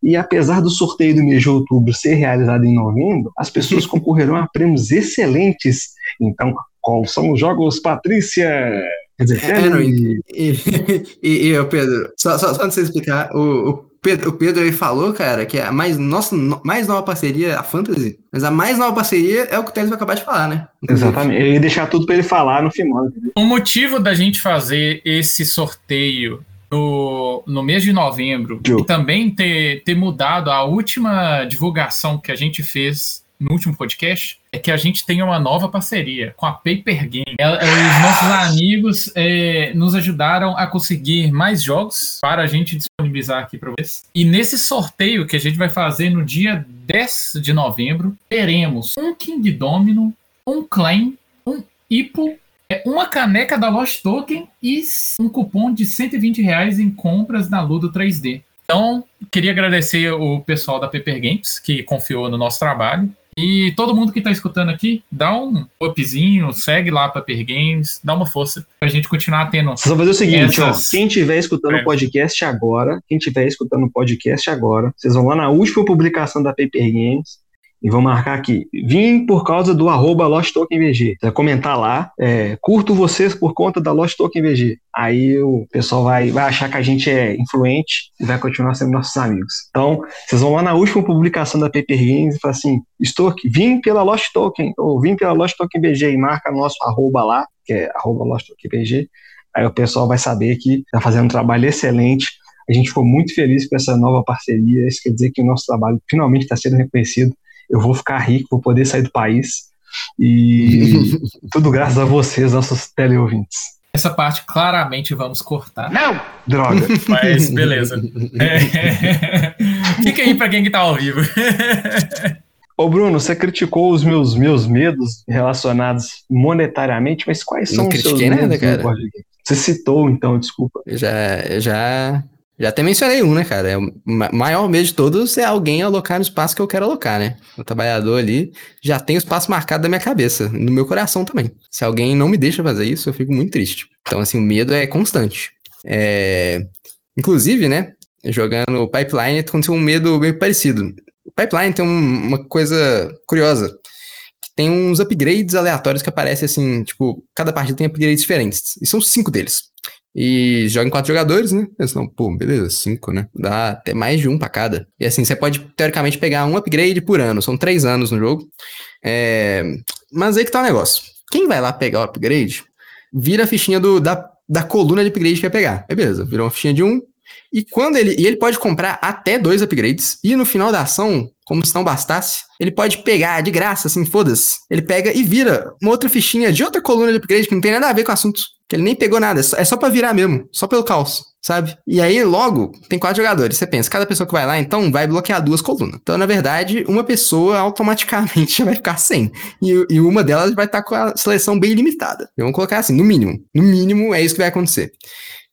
e apesar do sorteio do mês de outubro ser realizado em novembro, as pessoas concorrerão a prêmios excelentes. Então, quais são os jogos, Patrícia? Quer dizer, é, não, e, e, e, e, Pedro, só, só, só antes de você explicar, o, o Pedro, o Pedro aí falou, cara, que a mais, nossa, mais nova parceria, a Fantasy, mas a mais nova parceria é o que o Teles vai acabar de falar, né? Exatamente. Eu ia deixar tudo para ele falar no final. O motivo da gente fazer esse sorteio no, no mês de novembro e também ter, ter mudado a última divulgação que a gente fez no último podcast é que a gente tem uma nova parceria com a Paper Game. Os nossos amigos é, nos ajudaram a conseguir mais jogos para a gente disponibilizar aqui para vocês. E nesse sorteio que a gente vai fazer no dia 10 de novembro, teremos um King Domino, um Claim, um Ipo é uma caneca da Lost Token e um cupom de 120 reais em compras na Ludo 3D. Então, queria agradecer o pessoal da Paper Games que confiou no nosso trabalho. E todo mundo que está escutando aqui, dá um upzinho, segue lá para Paper Games, dá uma força para a gente continuar tendo. Vocês vão fazer o seguinte, essas... ó, quem estiver escutando o é. podcast agora, quem estiver escutando o podcast agora, vocês vão lá na última publicação da Paper Games e vou marcar aqui. Vim por causa do arroba Lost Token VG. Você vai comentar lá, é, curto vocês por conta da Lost Token VG. Aí o pessoal vai, vai achar que a gente é influente e vai continuar sendo nossos amigos. Então, vocês vão lá na última publicação da Paper Games e falam assim, estou aqui, vim pela Lost Token, ou vim pela Lost Token VG e marca nosso arroba lá, que é arroba Lost Token VG. Aí o pessoal vai saber que está fazendo um trabalho excelente. A gente ficou muito feliz com essa nova parceria. Isso quer dizer que o nosso trabalho finalmente está sendo reconhecido eu vou ficar rico, vou poder sair do país. E tudo graças a vocês, nossos teleouvintes. Essa parte claramente vamos cortar. Não! Droga. Mas beleza. É. Fica aí para quem que tá ao vivo. Ô Bruno, você criticou os meus, meus medos relacionados monetariamente, mas quais são Não os seus critiquei nada, medos? cara. Você citou, então, desculpa. Eu já, eu já, já até mencionei um, né, cara? É o ma- maior medo de todos é alguém alocar no espaço que eu quero alocar, né? O trabalhador ali já tem o espaço marcado da minha cabeça, no meu coração também. Se alguém não me deixa fazer isso, eu fico muito triste. Então, assim, o medo é constante. É... Inclusive, né, jogando Pipeline, aconteceu um medo meio parecido. O Pipeline tem um- uma coisa curiosa. Tem uns upgrades aleatórios que aparecem assim, tipo, cada partida tem upgrades diferentes. E são cinco deles. E joga em quatro jogadores, né? Eles não, pô, beleza, cinco, né? Dá até mais de um pra cada. E assim, você pode, teoricamente, pegar um upgrade por ano. São três anos no jogo. É... Mas aí que tá o negócio. Quem vai lá pegar o upgrade, vira a fichinha do, da, da coluna de upgrade que vai pegar. É beleza, virou uma fichinha de um. E quando ele. E ele pode comprar até dois upgrades. E no final da ação, como se não bastasse, ele pode pegar de graça, assim, foda-se. Ele pega e vira uma outra fichinha de outra coluna de upgrade que não tem nada a ver com o assunto. Que ele nem pegou nada. É só, é só pra virar mesmo. Só pelo caos, sabe? E aí, logo, tem quatro jogadores. Você pensa, cada pessoa que vai lá, então, vai bloquear duas colunas. Então, na verdade, uma pessoa automaticamente vai ficar sem. E, e uma delas vai estar com a seleção bem limitada. Vamos colocar assim, no mínimo. No mínimo, é isso que vai acontecer.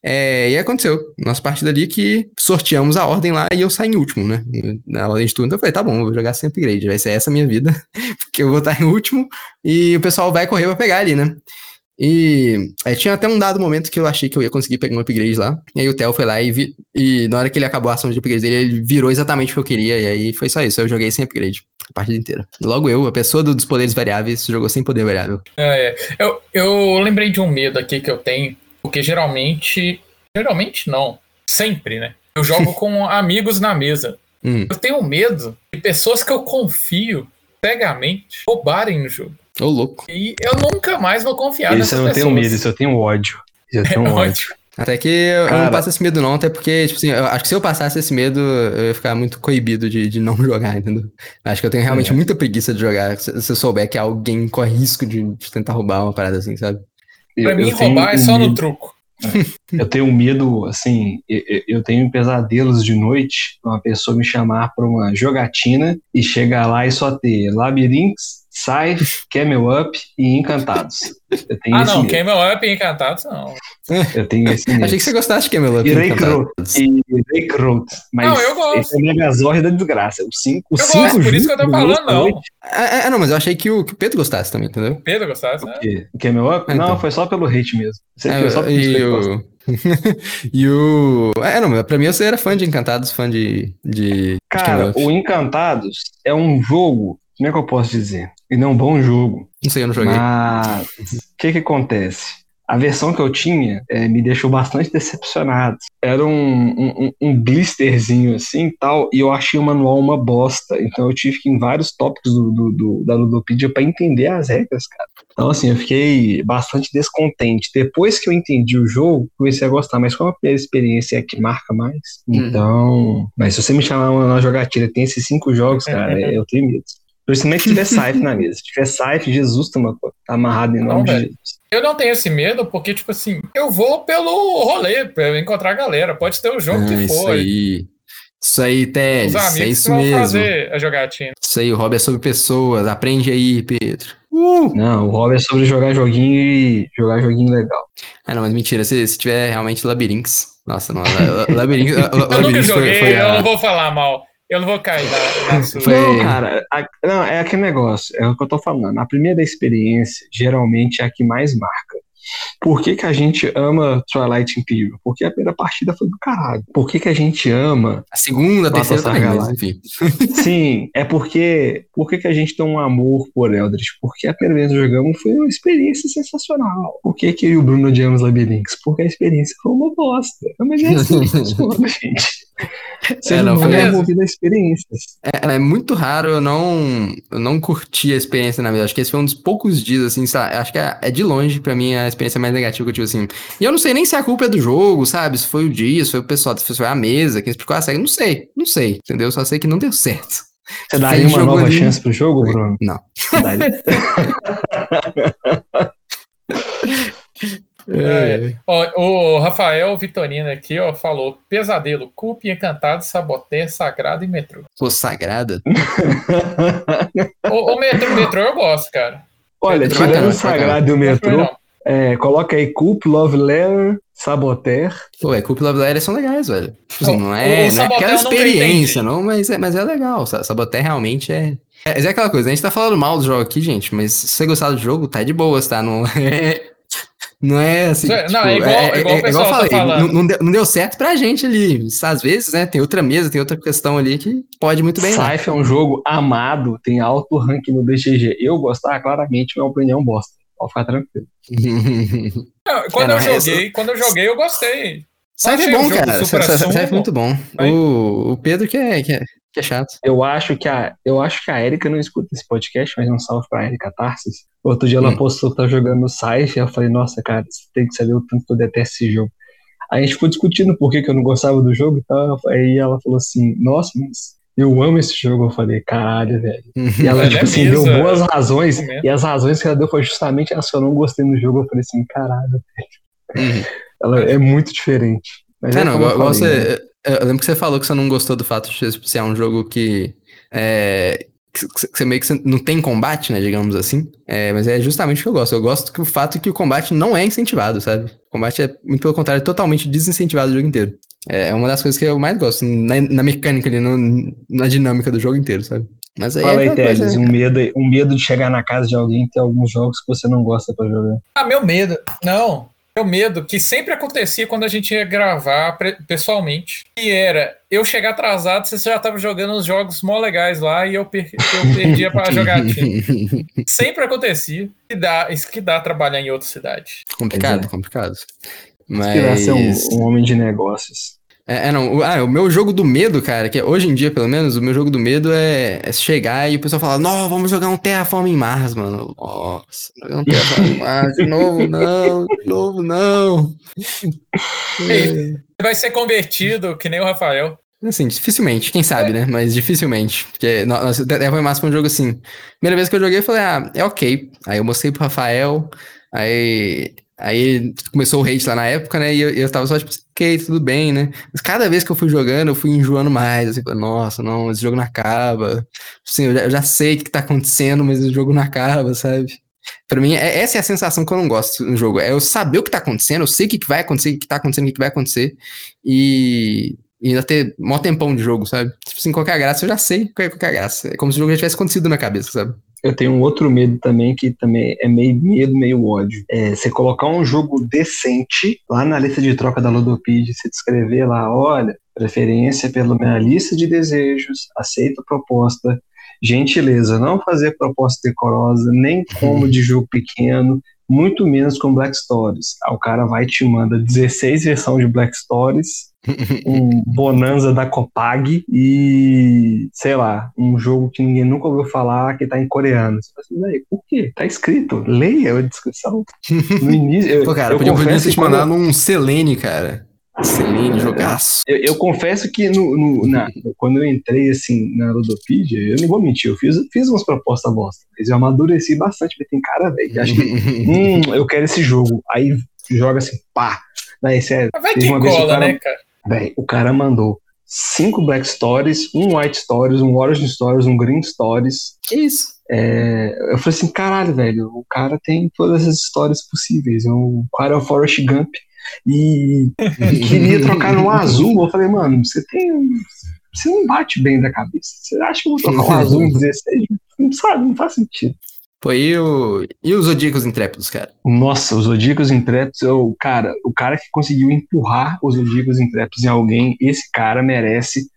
É, e aconteceu. Nossa partida ali que sorteamos a ordem lá e eu saí em último, né? Na ordem de turno, eu falei, tá bom, vou jogar sem upgrade, vai ser essa a minha vida, porque eu vou estar em último e o pessoal vai correr pra pegar ali, né? E aí tinha até um dado momento que eu achei que eu ia conseguir pegar um upgrade lá. E aí o Theo foi lá e, vi- e na hora que ele acabou a ação de upgrade dele, ele virou exatamente o que eu queria. E aí foi só isso. Eu joguei sem upgrade a partida inteira. Logo eu, a pessoa do- dos poderes variáveis, jogou sem poder variável. É, eu, eu lembrei de um medo aqui que eu tenho, porque geralmente. Geralmente não. Sempre, né? Eu jogo com amigos na mesa. Hum, Eu tenho medo de pessoas que eu confio cegamente roubarem no jogo. ô louco. E eu nunca mais vou confiar Isso nessas eu não tenho pessoas. medo, isso eu tenho ódio. Isso eu É tenho ódio. ódio. Até que eu não Cara. passo esse medo não, até porque, tipo assim, eu acho que se eu passasse esse medo, eu ia ficar muito coibido de, de não jogar, entendeu? Acho que eu tenho realmente É. muita preguiça de jogar, se, se eu souber que alguém corre risco de, de tentar roubar uma parada assim, sabe? Pra Eu- mim, eu roubar é um só no medo- truco. Eu tenho medo, assim, eu, tenho pesadelos de noite, uma pessoa me chamar para uma jogatina e chegar lá e só ter labirintos, Scythe, Camel Up e Encantados. Ah, não, medo. Camel Up e Encantados, não. Eu tenho esse medo. Achei que você gostasse de Camel Up. E Encantado. Raycrow. E Raycrow. Mas Não, eu gosto. esse é o Megazord da desgraça. Os cinco, os Eu cinco gosto, por isso que eu tô falando, não. É, é, não, mas eu achei que o, que o Pedro gostasse também, entendeu? Pedro gostasse, né? Que- Camel Up? Ah, então. Não, foi só pelo hate mesmo. Você É, foi só pelo e hate. o... e o... É, não, pra mim você era fã de Encantados, fã de... de de Cara, Up. o Encantados é um jogo, como é que eu posso dizer? Ele é um bom jogo, Não sei, eu não joguei. mas o que que acontece? A versão que eu tinha eh, me deixou bastante decepcionado. Era um, um, um- blisterzinho assim e tal, e eu achei o manual uma bosta. Então eu tive que ir em vários tópicos do, do- do- da Ludopedia para entender as regras, cara. Então, assim, eu fiquei bastante descontente. Depois que eu entendi o jogo, comecei a gostar, mas como a primeira experiência é que marca mais, Uhum. então. Mas se você me chamar uma jogatina, tem esses cinco jogos, cara, eu tenho medo. Principalmente se tiver Scythe na mesa. Se tiver Scythe, Jesus tá, tá amarrado em Não, nome de velho. Jesus. Eu não tenho esse medo porque, tipo assim, eu vou pelo rolê pra eu encontrar a galera. Pode ter o jogo Ah, que isso for. aí. Isso aí, Teles, é isso mesmo. fazer a jogatina. Isso aí, o hobby é sobre pessoas. Aprende aí, Pedro. Uh! Não, o hobby é sobre jogar joguinho e jogar joguinho legal. Ah, não, mas mentira. Se, se tiver realmente labirintos. Nossa, não. la- la- Labirintos. la- Eu nunca labirintos foi- joguei, foi a- eu não vou falar mal. Eu não vou cair na, na sua. Não, cara, a- não, é aquele negócio, é o que eu tô falando. A primeira experiência geralmente é a que mais marca. Por que, que a gente ama Twilight Imperium? Porque a primeira partida foi do caralho. Por que, que a gente ama. A segunda, a terceira também, mas enfim. Sim, é porque. Por que, que a gente tem um amor por Eldritch? Porque a primeira vez que jogamos foi uma experiência sensacional. Por que, que eu e o Bruno odiamos Labyrinths? Porque a experiência foi uma bosta. Mas é assim funciona, gente. Você é, não, não é envolvido a experiências. É, é, muito raro eu não, eu não curti a experiência, na verdade. Acho que esse foi um dos poucos dias, assim, sabe? Acho que é, é de longe, pra mim, a experiência mais negativa que eu tive, assim. E eu não sei nem se a culpa é do jogo, sabe? Se foi o dia, se foi o pessoal, se foi a mesa, quem explicou a série. Não sei, não sei, entendeu? Só sei que não deu certo. Você daria uma nova ali... chance pro jogo, Bruno? Não. É. Ó, o Rafael Vitorino aqui, ó, falou: pesadelo, culpe, encantado, saboté, sagrado e metrô. Pô, sagrada? o, o metrô, metrô eu gosto, cara. Olha, metrô tirando o sagrado e o metrô, é, coloca aí Culp, Love Letter, Saboter. Pô, é, Culp e Love Letter são legais, velho. Tipo assim, não é, não é aquela experiência, não, mas, é, mas é legal. Saboter realmente é. É, é aquela coisa, a gente tá falando mal do jogo aqui, gente, mas se você gostar do jogo, tá de boas, tá? Não é. Não é assim. Não, tipo, é igual, é, igual, é, igual eu falei, tá não, não, deu, não, deu, certo pra gente ali. Às vezes, né? Tem outra mesa, tem outra questão ali que pode muito bem. Saif é um jogo amado, tem alto ranking no BGG. Eu gostar, claramente, minha opinião bosta. Pode ficar tranquilo. quando, é, eu joguei, quando eu joguei, eu gostei. Saif é bom, cara. Saif é muito bom. O, o Pedro que é, que é, que é chato. Eu acho que a, eu acho que a Erika não escuta esse podcast, mas um salve pra Erika Tarsis. Outro dia ela hum. postou que tá jogando no Saif, eu falei, nossa, cara, você tem que saber o tanto que eu detesto esse jogo. Aí a gente ficou discutindo por que, que eu não gostava do jogo e tal. Aí ela falou assim, nossa, mas eu amo esse jogo. Eu falei, caralho, velho. E ela, tipo assim, deu boas razões. É e as razões que ela deu foi justamente essa, eu não gostei do jogo. Eu falei assim, caralho, velho. Uhum. Ela é muito diferente. Mas é, é não, falei, você, né? Eu lembro que você falou que você não gostou do fato de ser um jogo que. É, que você meio que não tem combate, né, digamos assim. É, mas é justamente o que eu gosto. Eu gosto que o fato que o combate não é incentivado, sabe? O combate é, muito pelo contrário, totalmente desincentivado o jogo inteiro. É, é uma das coisas que eu mais gosto, na, na mecânica ali, no, na dinâmica do jogo inteiro, sabe? Mas aí Fala é aí, Teles, um, medo, um medo de chegar na casa de alguém e ter alguns jogos que você não gosta pra jogar. Ah, meu medo. Não, meu medo, que sempre acontecia quando a gente ia gravar pessoalmente, e era eu chegar atrasado, você já estava jogando os jogos mó legais lá e eu, per eu perdia para jogar Sempre acontecia. E dá, isso que dá trabalhar em outra cidade. Complicado, é. complicado. Mas... ser um, um homem de negócios. É, é, não. O, ah, o meu jogo do medo, cara, que hoje em dia, pelo menos, o meu jogo do medo é, é chegar e o pessoal falar, não, vamos jogar um Terraform em Mars, mano. Nossa, jogar um Terraform em Mars, de novo não, de novo não. Você vai ser convertido, que nem o Rafael. Assim, dificilmente, quem sabe, é. né? Mas dificilmente. Porque nossa, Terraform em Mars foi um jogo assim. Primeira vez que eu joguei, eu falei, ah, é ok. Aí eu mostrei pro Rafael, aí Aí começou o hate lá na época, né? E eu, eu tava só tipo, ok, tudo bem, né? Mas cada vez que eu fui jogando, eu fui enjoando mais. Assim, nossa, não, esse jogo não acaba. Assim, eu já, eu já sei o que tá acontecendo, mas o jogo não acaba, sabe? Pra mim, é, essa é a sensação que eu não gosto no jogo. É eu saber o que tá acontecendo, eu sei o que, que vai acontecer, o que tá acontecendo, o que vai acontecer. E, e ainda ter mó tempão de jogo, sabe? Tipo assim, qualquer graça, eu já sei qual é qualquer graça. É como se o jogo já tivesse acontecido na cabeça, sabe? Eu tenho um outro medo também, que também é meio medo, meio ódio. É você colocar um jogo decente lá na lista de troca da Ludopedia, você descrever lá, olha, preferência pela minha lista de desejos, aceita a proposta, gentileza, não fazer proposta decorosa, nem como de jogo pequeno, muito menos com Black Stories. Aí o cara vai e te manda 16 versões de Black Stories, um Bonanza da Copag e, sei lá, um jogo que ninguém nunca ouviu falar que tá em coreano. Você fala assim, por quê? Tá escrito, leia a descrição. No início. Pô, cara, eu podia, podia te mandar num Selene, cara. Selene, jogaço. Eu, eu, confesso que no, no na, quando eu entrei assim na Ludopedia, eu não vou mentir, eu fiz, fiz umas propostas bosta, mas eu amadureci bastante, porque tem cara, velho, que acha que, hum, eu quero esse jogo. Aí joga assim, pá. Daí, sério. Vai que cola, cara, né, cara? Véi, o cara mandou cinco Black Stories, um White Stories, um Orange Stories, um Green Stories. Que isso? É, eu falei assim, caralho, velho, o cara tem todas as histórias possíveis. O cara é o Forrest Gump e, queria trocar no azul. Eu falei, mano, você tem. Você não bate bem da cabeça. Você acha que eu vou trocar um azul em 16? Não sabe, não faz sentido. Pô, e, o... e os Zodíacos Intrépidos, cara? Nossa, os Zodíacos Intrépidos, eu, cara, o cara que conseguiu empurrar os Zodíacos Intrépidos em alguém, esse cara merece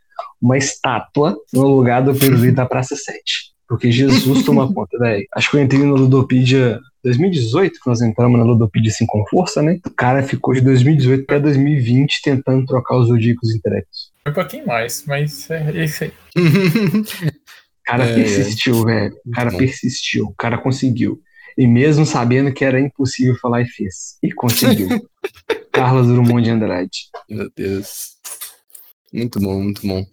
uma estátua no lugar do Pedro da Praça 7. Porque Jesus toma conta, velho. Acho que eu entrei no Ludopedia 2018, que nós entramos na Ludopedia assim com força, né? O cara ficou de 2018 para 2020 tentando trocar os Zodíacos Intrépidos. Foi um pouquinho mais, mas é isso aí. O cara É, persistiu, velho. O cara persistiu. O cara conseguiu. E mesmo sabendo que era impossível falar, e fez. E conseguiu. Carlos Drummond de Andrade. Meu Deus. Muito bom, muito bom.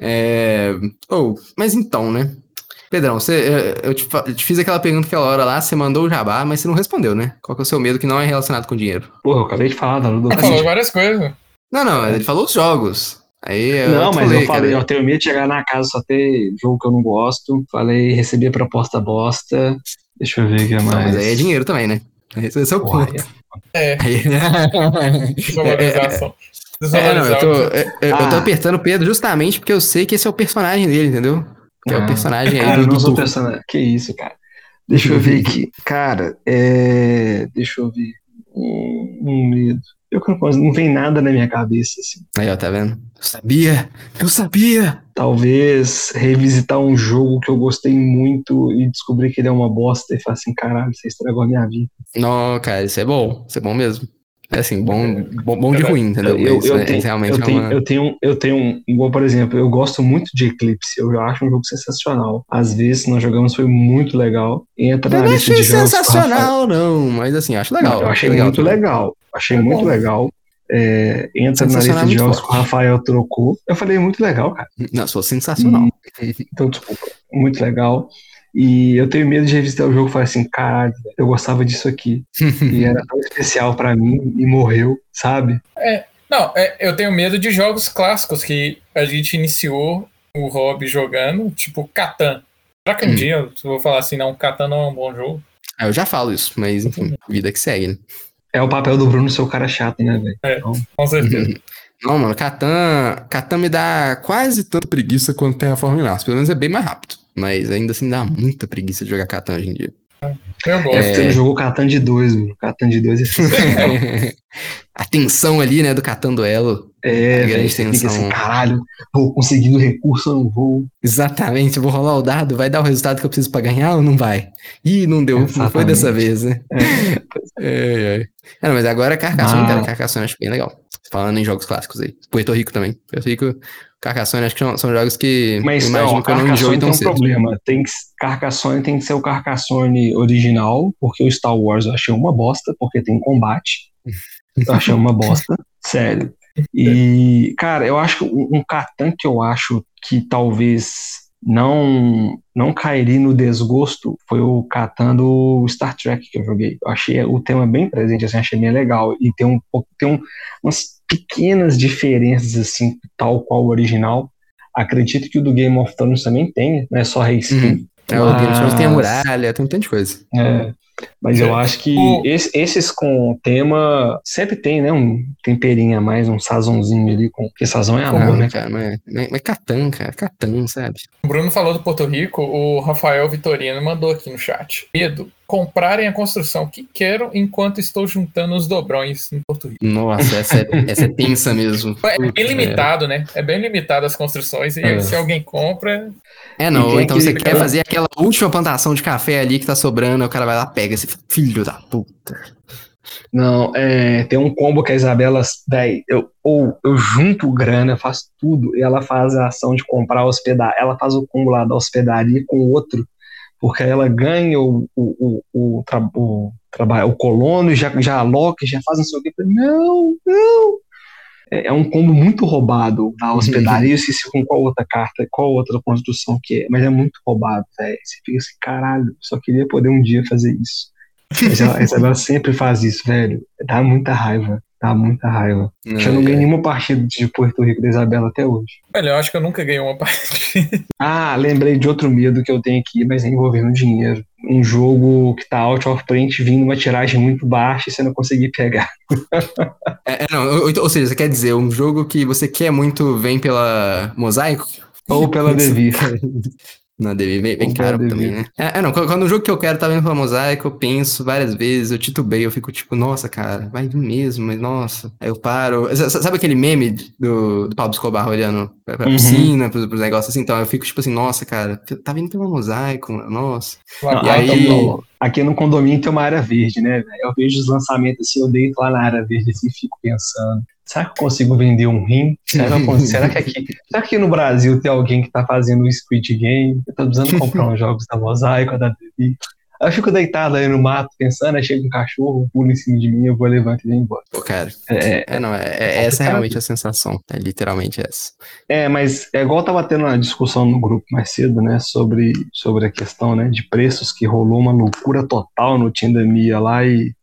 É... Oh, mas então, né? Pedrão, você, eu, eu te, eu te fiz aquela pergunta aquela hora lá, você mandou o jabá, mas você não respondeu, né? Qual que é o seu medo que não é relacionado com dinheiro? Porra, eu acabei de falar da Ele falou várias coisas. Não, não, ele falou os jogos. Aí eu Não, mas falei, eu falei, cara. eu tenho medo de chegar na casa só ter jogo que eu não gosto. Falei, receber proposta bosta. Deixa eu ver o que Não, mais. mas aí é dinheiro também, né? Esse é o Porra, ponto. É, Aí- desvalorização. É, não, eu tô, eu, eu tô apertando o Pedro justamente porque eu sei que esse é o personagem dele, entendeu? Que é o personagem aí Cara, do, não sou personagem. Que isso, cara. Deixa eu ver aqui. Cara, é. Deixa eu ver. Um, um medo. Eu não, vem nada na minha cabeça, assim. Aí, ó, tá vendo? Eu sabia! Eu sabia! Talvez revisitar um jogo que eu gostei muito e descobrir que ele é uma bosta e falar assim, caralho, você estragou a minha vida. Não, cara, isso é bom. Isso é bom mesmo. É assim, bom, bom, bom de ruim, entendeu? Eu, eu é- tenho, realmente eu, é tenho, uma... eu tenho, eu tenho um, igual, por exemplo, eu gosto muito de Eclipse, eu acho um jogo sensacional. Às vezes nós jogamos, foi muito legal. Entra Eu na não lista achei de jogos. sensacional, não, mas assim, acho legal. Não, eu achei legal muito também. legal. Achei É muito bom. legal. É, entra na Sensacional lista é de jogos que o. Rafael trocou. Eu falei muito legal, cara. Não, sou sensacional. Então, desculpa, muito legal. E eu tenho medo de revisitar o jogo e falar assim, caralho, eu gostava disso aqui. e era tão especial pra mim e morreu, sabe? Não, é, eu tenho medo de jogos clássicos que a gente iniciou o hobby jogando, tipo Catan. Será que um Hum. dia eu vou falar assim, não, Catan não é um bom jogo? Ah, eu já falo isso, mas enfim, vida que segue, né? É o papel do Bruno ser o cara chato, né, velho? Com certeza. Não, mano, Catan, Catan me dá quase tanta preguiça quanto Terraform Mars. Pelo menos é bem mais rápido. Mas ainda assim dá muita preguiça de jogar Catan hoje em dia. Eu É gosto. porque você não jogou Catan de dois, Bruno. Catan de dois é sensacional. A tensão ali, né, do Catan Duelo. É, grande você fica tensão. assim, caralho, vou conseguindo recurso, eu não vou. Exatamente, eu vou rolar o dado, vai dar o resultado que eu preciso pra ganhar ou não vai? Ih, não deu, não foi Exatamente. dessa vez, né? É, É, é. É, não, mas agora Carcassonne, Ah. cara, Carcassonne acho bem legal. Falando em jogos clássicos aí. Puerto Rico também. Puerto Rico, Carcassonne acho que são, são jogos que Mas eu não, imagino que eu não enjoo Carcassonne tem tão um cedo. problema. Tem que, Carcassonne tem que ser o Carcassonne original, porque o Star Wars eu achei uma bosta, porque tem combate. Eu achei uma bosta, sério. E, cara, eu acho que um, um Catan que eu acho que talvez não não cairia no desgosto foi o Catan do Star Trek que eu joguei. Eu achei o tema bem presente, assim, achei bem legal. E tem um pouco- tem um, umas pequenas diferenças, assim, tal qual o original. Acredito que o do Game of Thrones também tem, não é só reskin. Uhum. É, o Game of Thrones tem a muralha, tem um tanto de coisa. É, mas eu acho que O- esse- esses com tema sempre tem, né? Um temperinho a mais, um sazãozinho ali, com, porque sazão é amor, né? cara, mas, mas, mas Catan, cara, Catan, sabe? O Bruno falou do Porto Rico, o Rafael Vitorino mandou aqui no chat. Medo, comprarem a construção que quero enquanto estou juntando os dobrões em Porto Rico. Nossa, essa é, essa é tensa mesmo. É bem limitado, né? É bem limitado as construções. E É. se alguém compra, É, não, então você quer fazer aquela última plantação de café ali que tá sobrando, o cara vai lá, pega esse filho da puta. Não, é, tem um combo que a Isabela, véi, eu, ou eu junto grana, faço tudo, e ela faz a ação de comprar hospedar. Ela faz o combo lá da hospedaria com o outro, porque ela ganha o, o, o, o, tra- o, trabalho, o colono, já, já aloca, já faz não sei o quê. Eu Não, não. É, é um combo muito roubado da hospedaria. Eu esqueci com qual outra carta, qual outra construção que é, mas é muito roubado, velho. Você fica assim, caralho, só queria poder um dia fazer isso. Mas Isabela sempre faz isso, velho. Dá muita raiva. Dá muita raiva. Já não ganhei nenhuma partida de Porto Rico da Isabela até hoje. velho, eu acho que eu nunca ganhei uma partida. Ah, lembrei de outro medo que eu tenho aqui, mas é envolvendo dinheiro. Um jogo que tá out of print vindo uma tiragem muito baixa e você não conseguir pegar. É, é, não, ou, ou seja, você quer dizer, um jogo que você quer muito vem pela Mosaico? Ou pela Devir. Na DV, bem, bem caro também, né? É, é, não, quando o jogo que eu quero tá vindo pra Mosaico, eu penso várias vezes, eu titubeio, eu fico tipo, nossa, cara, vai vir mesmo, mas nossa. Aí eu paro. Sabe aquele meme do, do Pablo Escobar olhando pra, pra uhum. piscina, pros, pros negócios assim? Então eu fico tipo assim, nossa, cara, tá vindo pela Mosaico, nossa. Não, e aí. Aqui no condomínio tem uma área verde, né? Eu vejo os lançamentos assim, eu deito lá na área verde assim e fico pensando. Será que eu consigo vender um rim? Será que, será que aqui, será que no Brasil tem alguém que tá fazendo um Squid Game? Eu tô precisando comprar uns jogos da Mosaico, da DB. Eu fico deitado aí no mato pensando, aí chega um cachorro, pula em cima de mim, eu vou levantar e vou embora. Pô, cara. É, é não, é, é essa é realmente a sensação. É literalmente essa. É, mas é igual eu tava tendo uma discussão no grupo mais cedo, né, sobre, sobre a questão, né, de preços que rolou uma loucura total no Tindemia lá e.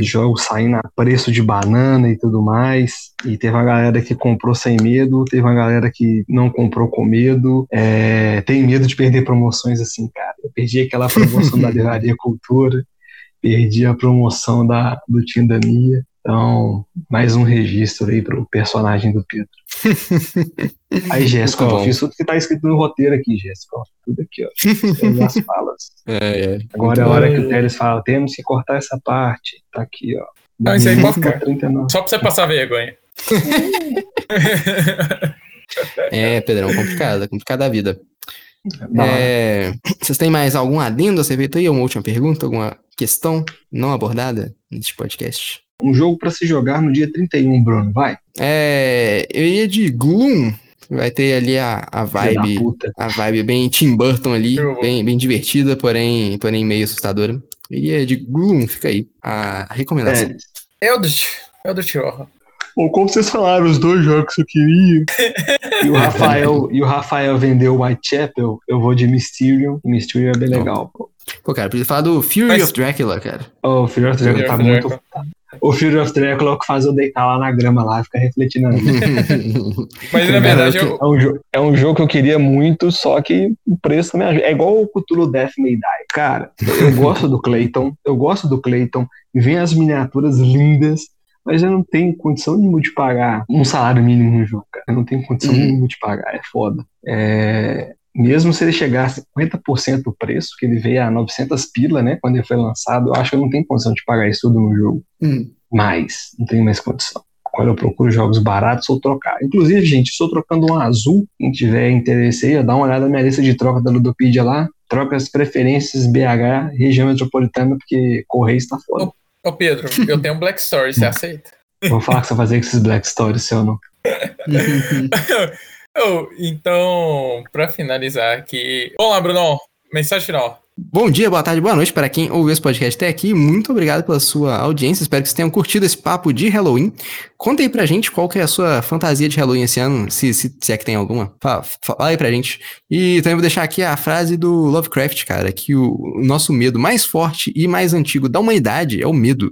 jogos saindo a preço de banana e tudo mais. E teve uma galera que comprou sem medo, teve uma galera que não comprou com medo. É, tem medo de perder promoções assim, cara. Eu perdi aquela promoção da Livraria Cultura, perdi a promoção da, do Tindania. Então, mais um registro aí pro personagem do Pedro. Aí, Jéssica, eu fiz tudo que tá escrito no roteiro aqui, Jéssica. Tudo aqui, ó. Tem as falas. É, é. Agora é a hora que o Teles fala, temos que cortar essa parte. Tá aqui, ó. Não, isso aí pode ficar. 39. Só pra você passar vergonha. é, Pedrão, complicado, é complicada a vida. É, vocês têm mais algum adendo a ser feito aí? Uma última pergunta? Alguma questão não abordada neste podcast? Um jogo para se jogar no dia 31, Bruno, vai. É, eu ia de Gloom. Vai ter ali a, a vibe, a vibe bem Tim Burton ali, bem, bem divertida, porém, porém meio assustadora. Eu ia de Gloom, fica aí a recomendação. É. Eldritch, Eldritch Horror. Ou como vocês falaram, os dois jogos que eu queria. e o Rafael, e o Rafael vendeu Whitechapel, eu vou de Mysterium. Mysterium é bem legal, pô. Pô, cara, podia falar do Fury Mas... of Dracula, cara. Oh, o Fury of Dracula Fury tá of muito. Dracula o Fury of Dracula que faz eu deitar lá na grama lá ficar refletindo. Mas na verdade eu... é, um jogo, é um jogo que eu queria muito, só que o preço também ajuda. É igual o Cthulhu Death May Die. Cara, eu gosto do Clayton, eu gosto do Clayton, vem as miniaturas lindas, mas eu não tenho condição nenhuma de pagar um salário mínimo no jogo, cara. Eu não tenho condição uhum. nenhuma de pagar, é foda. É, mesmo se ele chegar a 50% do preço, que ele veio a 900 pila, né, quando ele foi lançado, eu acho que eu não tenho condição de pagar isso tudo no jogo. Hum. Mais, não tenho mais condição. Quando eu procuro jogos baratos, ou trocar. Inclusive, gente, estou trocando um azul. Quem tiver interesse aí, dá uma olhada na minha lista de troca da Ludopedia lá. Troca as preferências BH, região metropolitana, porque Correio está foda. Ô, ô Pedro, eu tenho um Black Story, você aceita? Vou falar que você vai fazer com esses Black Stories, seu não. Então, para finalizar aqui. Vamos lá, Bruno. Mensagem final. Bom dia, boa tarde, boa noite para quem ouviu esse podcast até aqui. Muito obrigado pela sua audiência. Espero que vocês tenham curtido esse papo de Halloween. Conta aí pra gente qual que é a sua fantasia de Halloween esse ano, se, se, se é que tem alguma. Fala, fala, aí pra gente. E também vou deixar aqui a frase do Lovecraft, cara, que o, o nosso medo mais forte e mais antigo da humanidade é o medo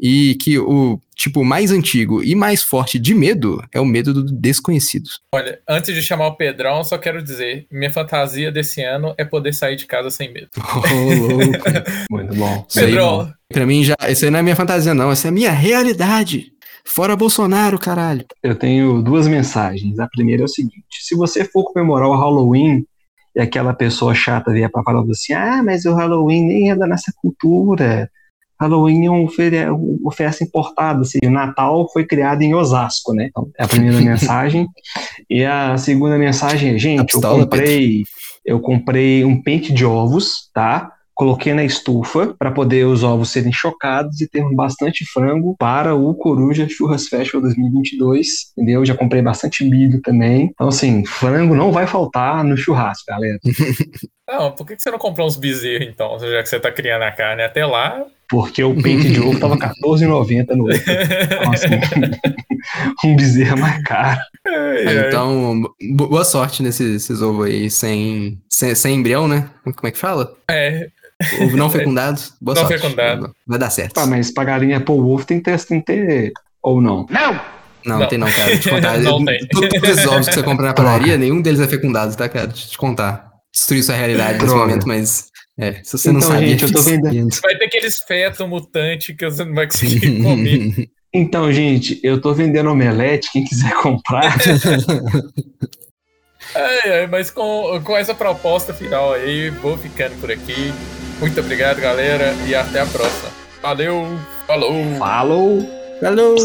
e que o tipo mais antigo e mais forte de medo é o medo do desconhecido. Olha, antes de chamar o Pedrão, só quero dizer, minha fantasia desse ano é poder sair de casa sem medo. Oh, louco. Muito bom. Pedrão. Pra mim já, isso aí não é minha fantasia não, essa é a minha realidade. Fora Bolsonaro, caralho. Eu tenho duas mensagens. A primeira é o seguinte: se você for comemorar o Halloween e aquela pessoa chata vier pra falar assim, ah, mas o Halloween nem é da nossa cultura, Halloween é um uma festa importada, assim, o Natal foi criado em Osasco, né? Então, é a primeira mensagem. E a segunda mensagem é, gente, eu comprei, eu comprei um pente de ovos, tá? Coloquei na estufa para poder os ovos serem chocados e ter bastante frango para o Coruja Churras Festival 2022, entendeu? Já comprei bastante milho também. Então, assim, frango não vai faltar no churrasco, galera. Não, por que você não comprou uns bezerros então, já que você tá criando a carne até lá? Porque o pente de ovo tava R$14,90 no outro. Então, assim, um bezerro mais caro. É, então, boa sorte nesses ovos aí, sem, sem, sem embrião, né? Como é que fala? É, Ovo não fecundado. Boa não sorte. fecundado. Vai dar certo. Tá, mas pra galinha pôr ovo tem que ter, tem que ter. Ou não? Não! Não, não, tem não, cara. Te contar. não tem. Todos os ovos que você compra na padaria, nenhum deles é fecundado, tá, cara? Deixa eu te contar. Destruir sua realidade nesse momento, mas. É, se você então, não sabe, gente, eu tô vendo. Vai ter aqueles fetos mutantes que você não vai conseguir comer. Então, gente, eu tô vendendo omelete, quem quiser comprar. é, é, mas com, com essa proposta final aí, vou ficando por aqui. Muito obrigado, galera, e até a próxima. Valeu, falou! Falou! Falou!